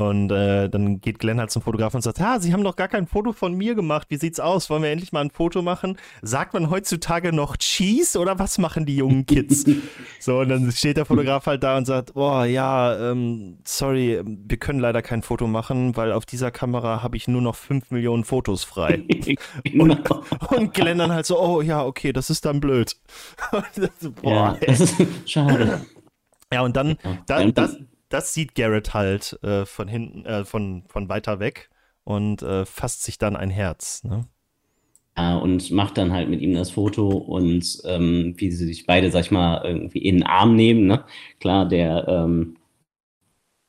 Und äh, dann geht Glenn halt zum Fotografen und sagt, ah, Sie haben doch gar kein Foto von mir gemacht. Wie sieht's aus? Wollen wir endlich mal ein Foto machen? Sagt man heutzutage noch Cheese oder was machen die jungen Kids? so, und dann steht der Fotograf halt da und sagt, oh ja, ähm, sorry, wir können leider kein Foto machen, weil auf dieser Kamera habe ich nur noch 5 Millionen Fotos frei. und, und Glenn dann halt so, oh ja, okay, das ist dann blöd. so, boah, ja, das ist schade. Ja, und dann, da, das, das sieht Garrett halt äh, von hinten, äh, von, von weiter weg und äh, fasst sich dann ein Herz. Ne? Ja, und macht dann halt mit ihm das Foto und ähm, wie sie sich beide, sag ich mal, irgendwie in den Arm nehmen. Ne? Klar, der ähm,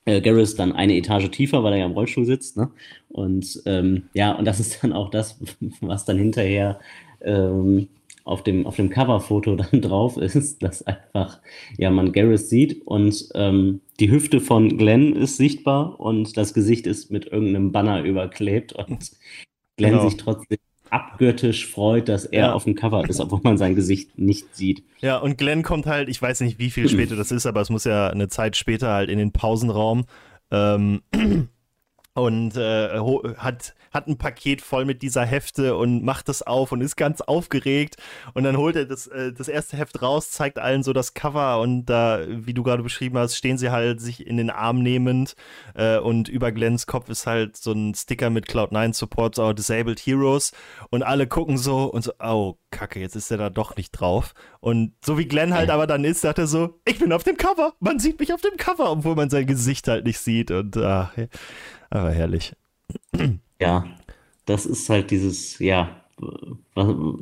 äh, Garrett ist dann eine Etage tiefer, weil er ja im Rollstuhl sitzt. Ne? Und ähm, ja, und das ist dann auch das, was dann hinterher ähm, auf dem, auf dem Coverfoto dann drauf ist, dass einfach, ja, man Gareth sieht und ähm, die Hüfte von Glenn ist sichtbar und das Gesicht ist mit irgendeinem Banner überklebt und Glenn genau. sich trotzdem abgöttisch freut, dass er ja. auf dem Cover ist, obwohl man sein Gesicht nicht sieht. Ja, und Glenn kommt halt, ich weiß nicht, wie viel später das ist, aber es muss ja eine Zeit später halt in den Pausenraum. Ähm, und äh, hat, hat ein Paket voll mit dieser Hefte und macht das auf und ist ganz aufgeregt. Und dann holt er das, äh, das erste Heft raus, zeigt allen so das Cover und da, wie du gerade beschrieben hast, stehen sie halt sich in den Arm nehmend äh, und über Glens Kopf ist halt so ein Sticker mit Cloud9 Supports Our Disabled Heroes. Und alle gucken so und so, oh, kacke, jetzt ist er da doch nicht drauf. Und so wie Glenn halt aber dann ist, sagt er so, ich bin auf dem Cover, man sieht mich auf dem Cover, obwohl man sein Gesicht halt nicht sieht. Und ach, aber herrlich. Ja, das ist halt dieses, ja,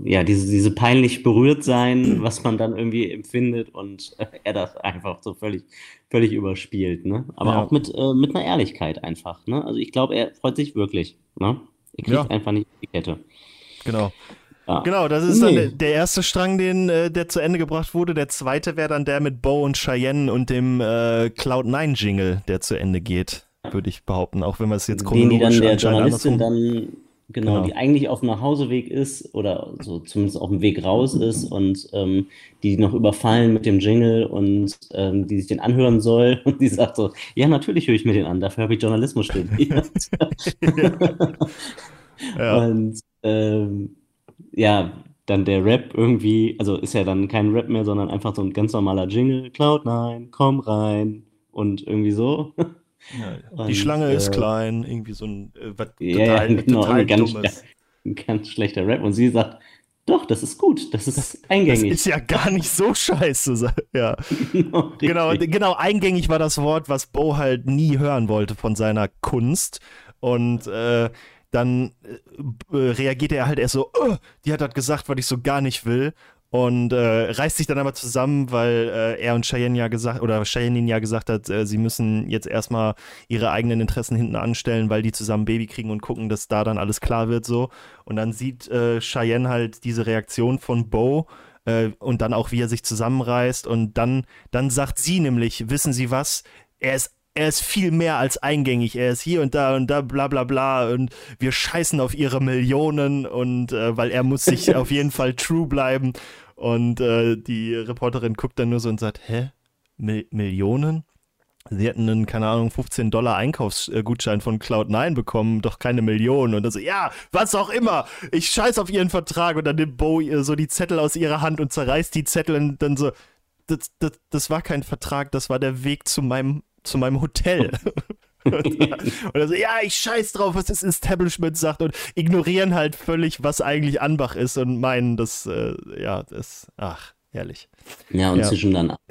ja, diese, diese peinlich berührt sein, was man dann irgendwie empfindet und er das einfach so völlig, völlig überspielt, ne? Aber ja. auch mit, äh, mit einer Ehrlichkeit einfach, ne? Also ich glaube, er freut sich wirklich, ne? Er kriegt ja. einfach nicht die Kette. Genau. Ja. Genau, das ist nee. dann der, der, erste Strang, den, äh, der zu Ende gebracht wurde. Der zweite wäre dann der mit Bo und Cheyenne und dem äh, Cloud9-Jingle, der zu Ende geht würde ich behaupten, auch wenn wir es jetzt chronologisch Den die dann der Journalistin dann, genau, genau, die eigentlich auf dem Nachhauseweg ist oder so zumindest auf dem Weg raus ist und ähm, die noch überfallen mit dem Jingle und ähm, die sich den anhören soll und die sagt so, ja, natürlich höre ich mir den an, dafür habe ich Journalismus studiert. ja. Und ähm, ja, dann der Rap irgendwie, also ist ja dann kein Rap mehr, sondern einfach so ein ganz normaler Jingle, Cloud9, komm rein und irgendwie so. Ja, die Schlange ist äh, klein, irgendwie so ein äh, was ja, total, genau, total ganz, dummes. Ein ganz schlechter Rap. Und sie sagt, doch, das ist gut, das ist das, eingängig. Das ist ja gar nicht so scheiße. Ja. genau, genau, genau, eingängig war das Wort, was Bo halt nie hören wollte von seiner Kunst. Und äh, dann äh, reagiert er halt erst so, oh, die hat das gesagt, was ich so gar nicht will und äh, reißt sich dann aber zusammen, weil äh, er und Cheyenne ja gesagt oder Cheyenne ja gesagt hat, äh, sie müssen jetzt erstmal ihre eigenen Interessen hinten anstellen, weil die zusammen Baby kriegen und gucken, dass da dann alles klar wird so. Und dann sieht äh, Cheyenne halt diese Reaktion von Bo äh, und dann auch, wie er sich zusammenreißt und dann, dann sagt sie nämlich, wissen Sie was? Er ist er ist viel mehr als eingängig. Er ist hier und da und da, bla bla bla. Und wir scheißen auf ihre Millionen und äh, weil er muss sich auf jeden Fall true bleiben. Und äh, die Reporterin guckt dann nur so und sagt, hä? Mil Millionen? Sie hätten einen, keine Ahnung, 15 Dollar Einkaufsgutschein von Cloud9 bekommen, doch keine Millionen. Und dann so, ja, was auch immer, ich scheiß auf ihren Vertrag. Und dann nimmt Bo so die Zettel aus ihrer Hand und zerreißt die Zettel und dann so, das, das, das war kein Vertrag, das war der Weg zu meinem zu meinem Hotel. und er so, ja, ich scheiß drauf, was das Establishment sagt und ignorieren halt völlig, was eigentlich Anbach ist und meinen, dass, äh, ja, das, ach, herrlich. Ja, und ja. zwischen dann ab.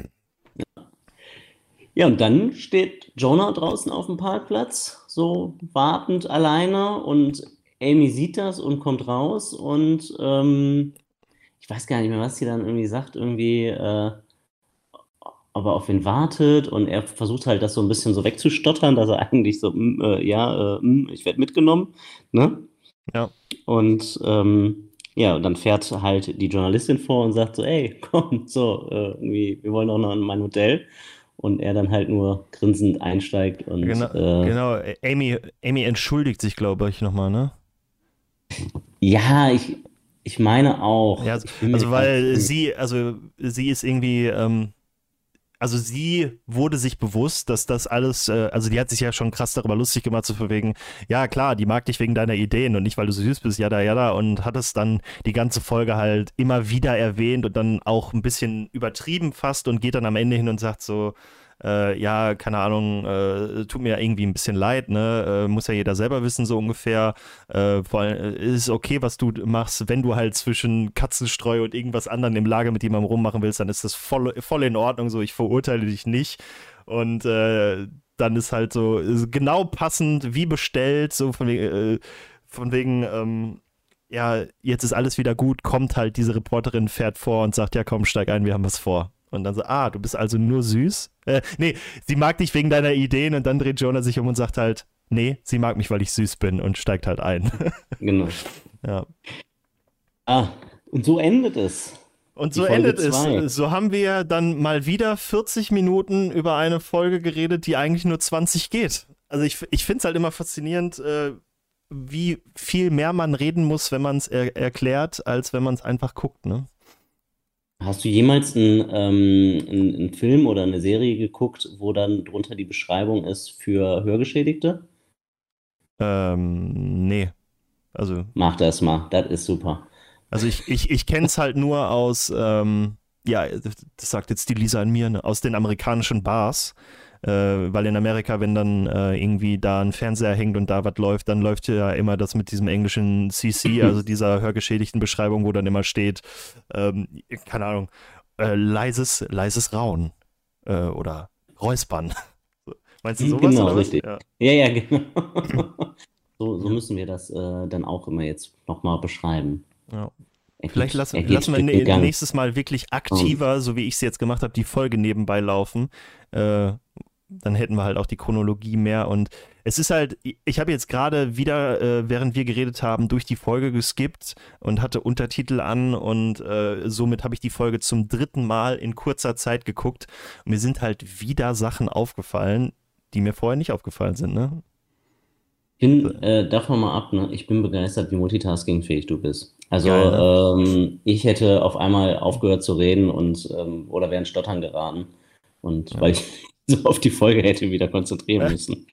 Ja, und dann steht Jonah draußen auf dem Parkplatz, so wartend alleine und Amy sieht das und kommt raus und ähm, ich weiß gar nicht mehr, was sie dann irgendwie sagt, irgendwie, äh, ob er auf ihn wartet und er versucht halt das so ein bisschen so wegzustottern, dass er eigentlich so, mm, äh, ja, äh, mm, ich werde mitgenommen, ne? Ja. Und ähm, ja, und dann fährt halt die Journalistin vor und sagt so, ey, komm, so, äh, irgendwie, wir wollen auch noch in mein Hotel. Und er dann halt nur grinsend einsteigt und. Genau, äh, genau. Amy, Amy entschuldigt sich, glaube ich, nochmal, ne? Ja, ich, Ich meine auch. Ja, also, also weil sie, also sie ist irgendwie, ähm, also sie wurde sich bewusst, dass das alles, äh, also die hat sich ja schon krass darüber lustig gemacht, zu verwegen, ja klar, die mag dich wegen deiner Ideen und nicht, weil du so süß bist, jada jada und hat es dann die ganze Folge halt immer wieder erwähnt und dann auch ein bisschen übertrieben fast und geht dann am Ende hin und sagt so, äh, ja, keine Ahnung, äh, tut mir irgendwie ein bisschen leid, ne? Äh, muss ja jeder selber wissen, so ungefähr. Äh, vor allem äh, ist okay, was du machst, wenn du halt zwischen Katzenstreu und irgendwas anderem im Lager mit jemandem rummachen willst, dann ist das voll, voll in Ordnung, so ich verurteile dich nicht. Und äh, dann ist halt so ist genau passend, wie bestellt, so von wegen, von wegen ähm, ja, jetzt ist alles wieder gut, kommt halt diese Reporterin, fährt vor und sagt, ja komm, steig ein, wir haben was vor. Und dann so, ah, du bist also nur süß? Äh, nee, sie mag dich wegen deiner Ideen und dann dreht Jonah sich um und sagt halt, nee, sie mag mich, weil ich süß bin und steigt halt ein. genau. Ja. Ah, und so endet es. Und so endet es. So haben wir dann mal wieder 40 Minuten über eine Folge geredet, die eigentlich nur 20 geht. Also ich, ich finde es halt immer faszinierend, äh, wie viel mehr man reden muss, wenn man es er erklärt, als wenn man es einfach guckt, ne? Hast du jemals einen, ähm, einen, einen Film oder eine Serie geguckt, wo dann drunter die Beschreibung ist für Hörgeschädigte? Ähm, nee. Also. Mach das mal, das ist super. Also ich, ich, ich kenne es halt nur aus, ähm, ja, das sagt jetzt die Lisa an mir, ne, aus den amerikanischen Bars äh, weil in Amerika, wenn dann äh, irgendwie da ein Fernseher hängt und da was läuft, dann läuft ja immer das mit diesem englischen CC, also dieser hörgeschädigten Beschreibung, wo dann immer steht, ähm, keine Ahnung, äh, leises, leises Rauen äh, oder Räuspern. Meinst du sowas? Genau, richtig. Ja. ja, ja, genau. so, so müssen wir das äh, dann auch immer jetzt nochmal beschreiben. Ja. Vielleicht lassen, lassen wir nächstes Mal wirklich aktiver, so wie ich es jetzt gemacht habe, die Folge nebenbei laufen. Äh, dann hätten wir halt auch die Chronologie mehr. Und es ist halt, ich habe jetzt gerade wieder, äh, während wir geredet haben, durch die Folge geskippt und hatte Untertitel an und äh, somit habe ich die Folge zum dritten Mal in kurzer Zeit geguckt. Und mir sind halt wieder Sachen aufgefallen, die mir vorher nicht aufgefallen sind, ne? bin, äh, davon mal ab, ne? ich bin begeistert, wie multitaskingfähig du bist. Also Geil, ne? ähm, ich hätte auf einmal aufgehört zu reden und ähm, oder wäre in Stottern geraten. Und ja. weil ich so auf die Folge hätte wieder konzentrieren müssen.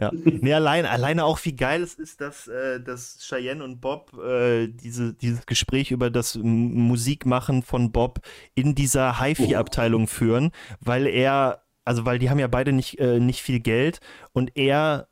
Ja, nee, allein, alleine auch, wie geil es ist, dass, äh, dass Cheyenne und Bob äh, diese, dieses Gespräch über das Musikmachen von Bob in dieser HiFi-Abteilung führen, weil er, also weil die haben ja beide nicht, äh, nicht viel Geld und er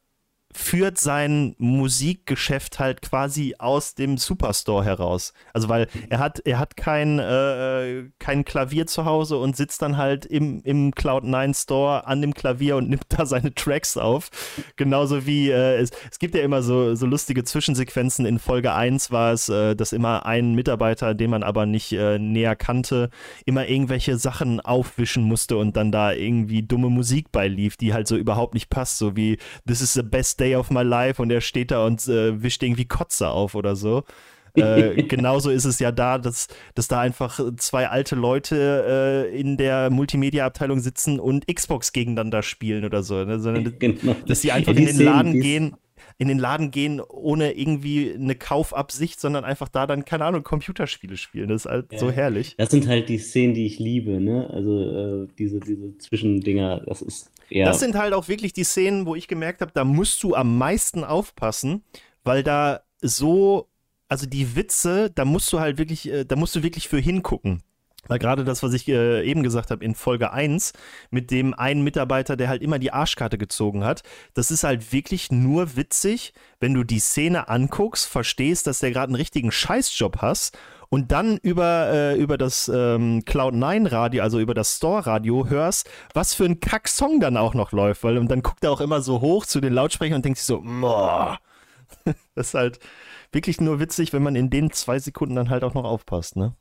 führt sein Musikgeschäft halt quasi aus dem Superstore heraus. Also weil er hat, er hat kein, äh, kein Klavier zu Hause und sitzt dann halt im, im Cloud9 Store an dem Klavier und nimmt da seine Tracks auf. Genauso wie äh, es, es gibt ja immer so, so lustige Zwischensequenzen. In Folge 1 war es, äh, dass immer ein Mitarbeiter, den man aber nicht äh, näher kannte, immer irgendwelche Sachen aufwischen musste und dann da irgendwie dumme Musik beilief, die halt so überhaupt nicht passt. So wie This is the best Day of My Life und er steht da und äh, wischt irgendwie Kotze auf oder so. äh, genauso ist es ja da, dass, dass da einfach zwei alte Leute äh, in der Multimedia-Abteilung sitzen und Xbox gegeneinander spielen oder so. Ne? Sondern, genau. dass die einfach in den Laden gehen in den Laden gehen ohne irgendwie eine Kaufabsicht, sondern einfach da dann, keine Ahnung, Computerspiele spielen. Das ist halt ja. so herrlich. Das sind halt die Szenen, die ich liebe, ne? Also äh, diese, diese Zwischendinger, das ist ja. Das sind halt auch wirklich die Szenen, wo ich gemerkt habe, da musst du am meisten aufpassen, weil da so, also die Witze, da musst du halt wirklich, äh, da musst du wirklich für hingucken. Weil gerade das, was ich äh, eben gesagt habe in Folge 1, mit dem einen Mitarbeiter, der halt immer die Arschkarte gezogen hat, das ist halt wirklich nur witzig, wenn du die Szene anguckst, verstehst, dass der gerade einen richtigen Scheißjob hast und dann über, äh, über das ähm, Cloud9-Radio, also über das Store-Radio hörst, was für ein Kack-Song dann auch noch läuft. Weil, und dann guckt er auch immer so hoch zu den Lautsprechern und denkt sich so, Moah. das ist halt wirklich nur witzig, wenn man in den zwei Sekunden dann halt auch noch aufpasst, ne?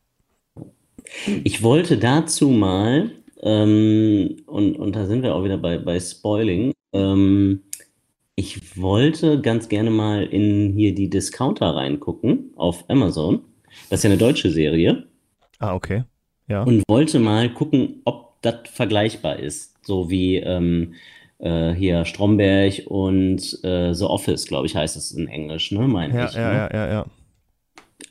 Ich wollte dazu mal, ähm, und, und da sind wir auch wieder bei, bei Spoiling, ähm, ich wollte ganz gerne mal in hier die Discounter reingucken auf Amazon. Das ist ja eine deutsche Serie. Ah, okay. Ja. Und wollte mal gucken, ob das vergleichbar ist. So wie ähm, äh, hier Stromberg und äh, The Office, glaube ich, heißt es in Englisch, ne? Meine ja, ich. Ja, ne? ja, ja, ja.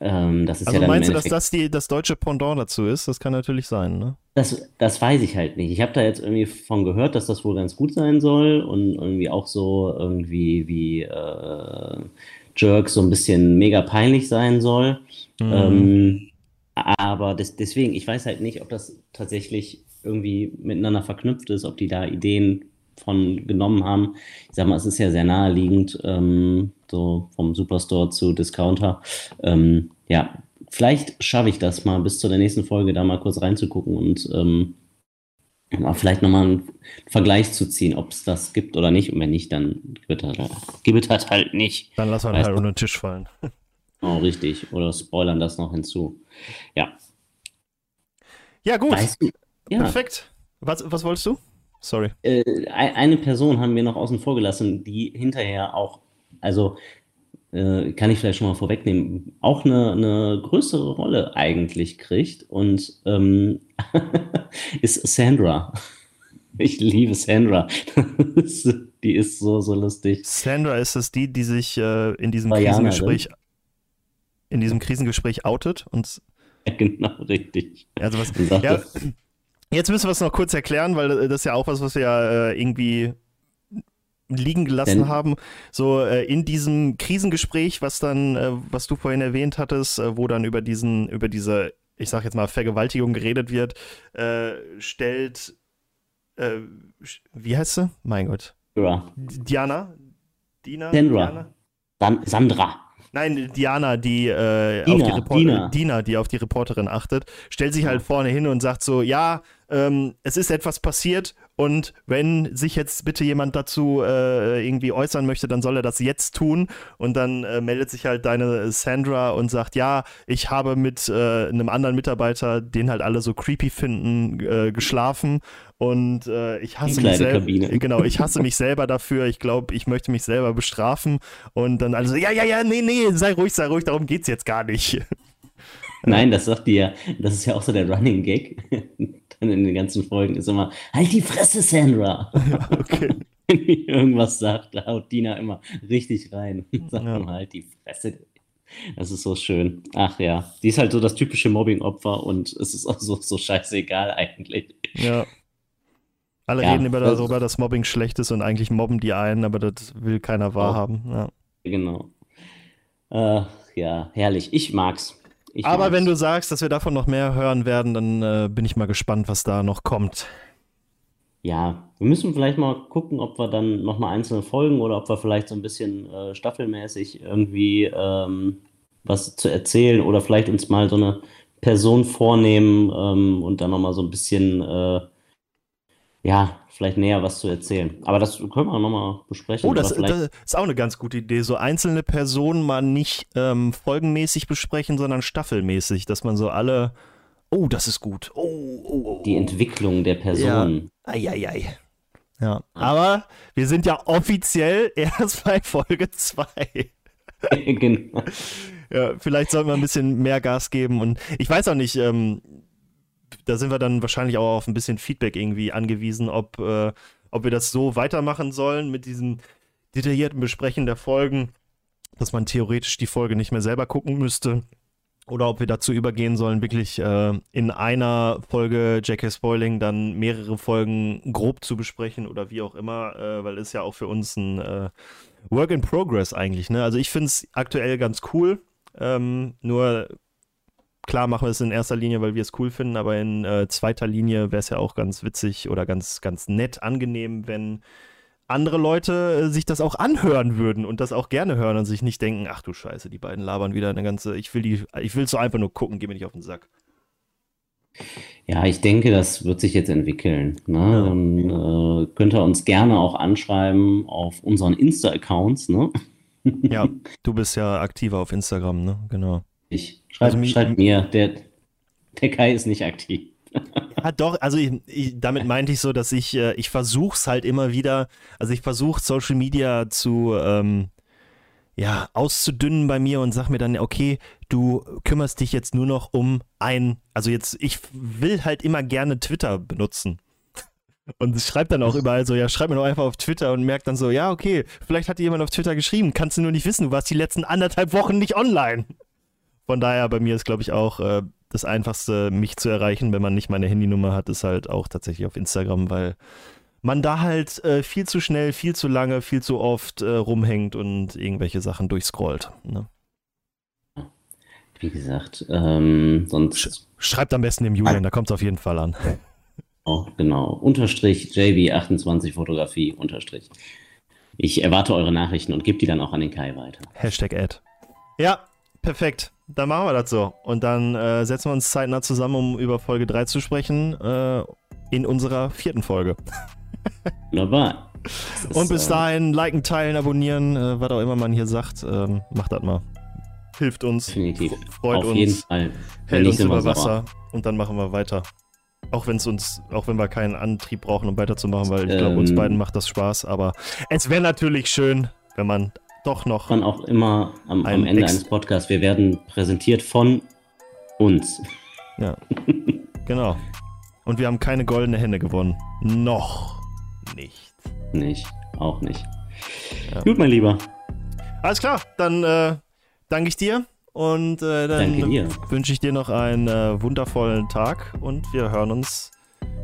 Ähm, das ist also ja meinst du, dass das die, das deutsche Pendant dazu ist? Das kann natürlich sein, ne? Das, das weiß ich halt nicht. Ich habe da jetzt irgendwie von gehört, dass das wohl ganz gut sein soll und irgendwie auch so irgendwie wie äh, Jerk so ein bisschen mega peinlich sein soll. Mhm. Ähm, aber des, deswegen, ich weiß halt nicht, ob das tatsächlich irgendwie miteinander verknüpft ist, ob die da Ideen von genommen haben. Ich sag mal, es ist ja sehr naheliegend, ähm, so vom Superstore zu Discounter. Ähm, ja, vielleicht schaffe ich das mal bis zu der nächsten Folge da mal kurz reinzugucken und ähm, mal vielleicht nochmal einen Vergleich zu ziehen, ob es das gibt oder nicht. Und wenn nicht, dann gibt es halt, gibt es halt nicht. Dann lassen wir halt unter den Tisch fallen. Oh, richtig. Oder spoilern das noch hinzu. Ja. Ja, gut. Weißt du, ja. Perfekt. Was, was wolltest du? Sorry. Äh, eine Person haben wir noch außen vor gelassen, die hinterher auch, also äh, kann ich vielleicht schon mal vorwegnehmen, auch eine, eine größere Rolle eigentlich kriegt und ähm, ist Sandra. Ich liebe Sandra. die ist so, so lustig. Sandra ist es die, die sich äh, in diesem Krisengespräch in diesem Krisengespräch outet und ja, genau, richtig. Also was, ja, Jetzt müssen wir es noch kurz erklären, weil das ist ja auch was, was wir ja äh, irgendwie liegen gelassen Denn? haben. So äh, in diesem Krisengespräch, was dann, äh, was du vorhin erwähnt hattest, äh, wo dann über diesen, über diese, ich sag jetzt mal, Vergewaltigung geredet wird, äh, stellt, äh, wie heißt sie? Mein Gott. Ja. Diana? Dina? Sandra. Diana? Sandra. Nein, Diana, die, äh, Dina, auf die Dina. Dina, die auf die Reporterin achtet, stellt sich halt vorne hin und sagt so, ja, ähm, es ist etwas passiert und wenn sich jetzt bitte jemand dazu äh, irgendwie äußern möchte, dann soll er das jetzt tun. Und dann äh, meldet sich halt deine Sandra und sagt, ja, ich habe mit äh, einem anderen Mitarbeiter, den halt alle so creepy finden, äh, geschlafen. Und äh, ich hasse mich selber. Genau, ich hasse mich selber dafür. Ich glaube, ich möchte mich selber bestrafen. Und dann alle so, ja, ja, ja, nee, nee, sei ruhig, sei ruhig, darum geht's jetzt gar nicht. Nein, das sagt die ja, das ist ja auch so der Running Gag dann in den ganzen Folgen ist immer, halt die Fresse, Sandra. Ja, okay. Wenn die irgendwas sagt, da haut Dina immer richtig rein. Sagt ja. mal, halt die Fresse. Das ist so schön. Ach ja, die ist halt so das typische Mobbing-Opfer und es ist auch so, so scheißegal eigentlich. Ja. Alle ja, reden immer darüber, dass Mobbing schlecht ist und eigentlich mobben die einen, aber das will keiner wahrhaben. Ja. Genau. Äh, ja, herrlich. Ich mag's. Ich Aber mag's. wenn du sagst, dass wir davon noch mehr hören werden, dann äh, bin ich mal gespannt, was da noch kommt. Ja, wir müssen vielleicht mal gucken, ob wir dann nochmal einzelne Folgen oder ob wir vielleicht so ein bisschen äh, staffelmäßig irgendwie ähm, was zu erzählen oder vielleicht uns mal so eine Person vornehmen ähm, und dann nochmal so ein bisschen äh, ja, vielleicht näher was zu erzählen. Aber das können wir nochmal besprechen. Oh, das, das, ist auch eine ganz gute Idee. So einzelne Personen mal nicht ähm, folgenmäßig besprechen, sondern staffelmäßig, dass man so alle. Oh, das ist gut. Oh, oh, oh. Die Entwicklung der Person. Ja. Eieiei. Ja, aber wir sind ja offiziell erst bei Folge 2. genau. Ja, vielleicht sollten wir ein bisschen mehr Gas geben und ich weiß auch nicht, ähm, da sind wir dann wahrscheinlich auch auf ein bisschen Feedback irgendwie angewiesen, ob, äh, ob wir das so weitermachen sollen mit diesem detaillierten Besprechen der Folgen, dass man theoretisch die Folge nicht mehr selber gucken müsste. Oder ob wir dazu übergehen sollen, wirklich äh, in einer Folge J.K. Spoiling dann mehrere Folgen grob zu besprechen oder wie auch immer, äh, weil es ja auch für uns ein äh, Work in Progress eigentlich. Ne? Also ich finde es aktuell ganz cool. Ähm, nur klar machen wir es in erster Linie, weil wir es cool finden, aber in äh, zweiter Linie wäre es ja auch ganz witzig oder ganz, ganz nett, angenehm, wenn andere Leute äh, sich das auch anhören würden und das auch gerne hören und sich nicht denken, ach du Scheiße, die beiden labern wieder eine ganze, ich will die, ich will so einfach nur gucken, geh mir nicht auf den Sack. Ja, ich denke, das wird sich jetzt entwickeln. Ne? Dann äh, könnt ihr uns gerne auch anschreiben auf unseren Insta-Accounts. Ne? ja, du bist ja aktiver auf Instagram, ne? Genau. Ich. Schreib, also, schreib mir, der, der Kai ist nicht aktiv. Ja, doch, also ich, ich, damit meinte ich so, dass ich, äh, ich versuche es halt immer wieder, also ich versuche Social Media zu, ähm, ja, auszudünnen bei mir und sag mir dann, okay, du kümmerst dich jetzt nur noch um ein, also jetzt, ich will halt immer gerne Twitter benutzen. Und schreibt dann auch überall so, ja, schreib mir doch einfach auf Twitter und merkt dann so, ja, okay, vielleicht hat dir jemand auf Twitter geschrieben, kannst du nur nicht wissen, du warst die letzten anderthalb Wochen nicht online. Von daher, bei mir ist, glaube ich, auch äh, das Einfachste, mich zu erreichen, wenn man nicht meine Handynummer hat, ist halt auch tatsächlich auf Instagram, weil man da halt äh, viel zu schnell, viel zu lange, viel zu oft äh, rumhängt und irgendwelche Sachen durchscrollt. Ne? Wie gesagt, ähm, sonst. Schreibt am besten dem Julian, da kommt es auf jeden Fall an. Oh, genau. Unterstrich JB28 Fotografie, Unterstrich. Ich erwarte eure Nachrichten und gebe die dann auch an den Kai weiter. Hashtag Ad. Ja, perfekt. Dann machen wir das so. Und dann äh, setzen wir uns zeitnah zusammen, um über Folge 3 zu sprechen. Äh, in unserer vierten Folge. Wunderbar. Und bis dahin liken, teilen, abonnieren, äh, was auch immer man hier sagt. Ähm, macht das mal. Hilft uns. Definitiv. Freut Auf uns. jeden Fall. Hält uns über Wasser. Und dann machen wir weiter. Auch wenn es uns, auch wenn wir keinen Antrieb brauchen, um weiterzumachen, weil ich glaube, uns ähm. beiden macht das Spaß. Aber es wäre natürlich schön, wenn man doch noch. Man auch immer am, am Ende Ex eines Podcasts. Wir werden präsentiert von uns. Ja. genau. Und wir haben keine goldene Hände gewonnen. Noch nicht. Nicht. Auch nicht. Ja. Gut, mein Lieber. Alles klar, dann äh, danke ich dir und äh, dann wünsche ich dir noch einen äh, wundervollen Tag und wir hören uns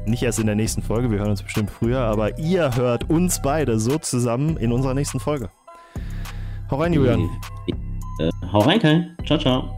nicht erst in der nächsten Folge, wir hören uns bestimmt früher, aber ihr hört uns beide so zusammen in unserer nächsten Folge. Hau rein, Julian. Äh, hau rein, Kai. Ciao, ciao.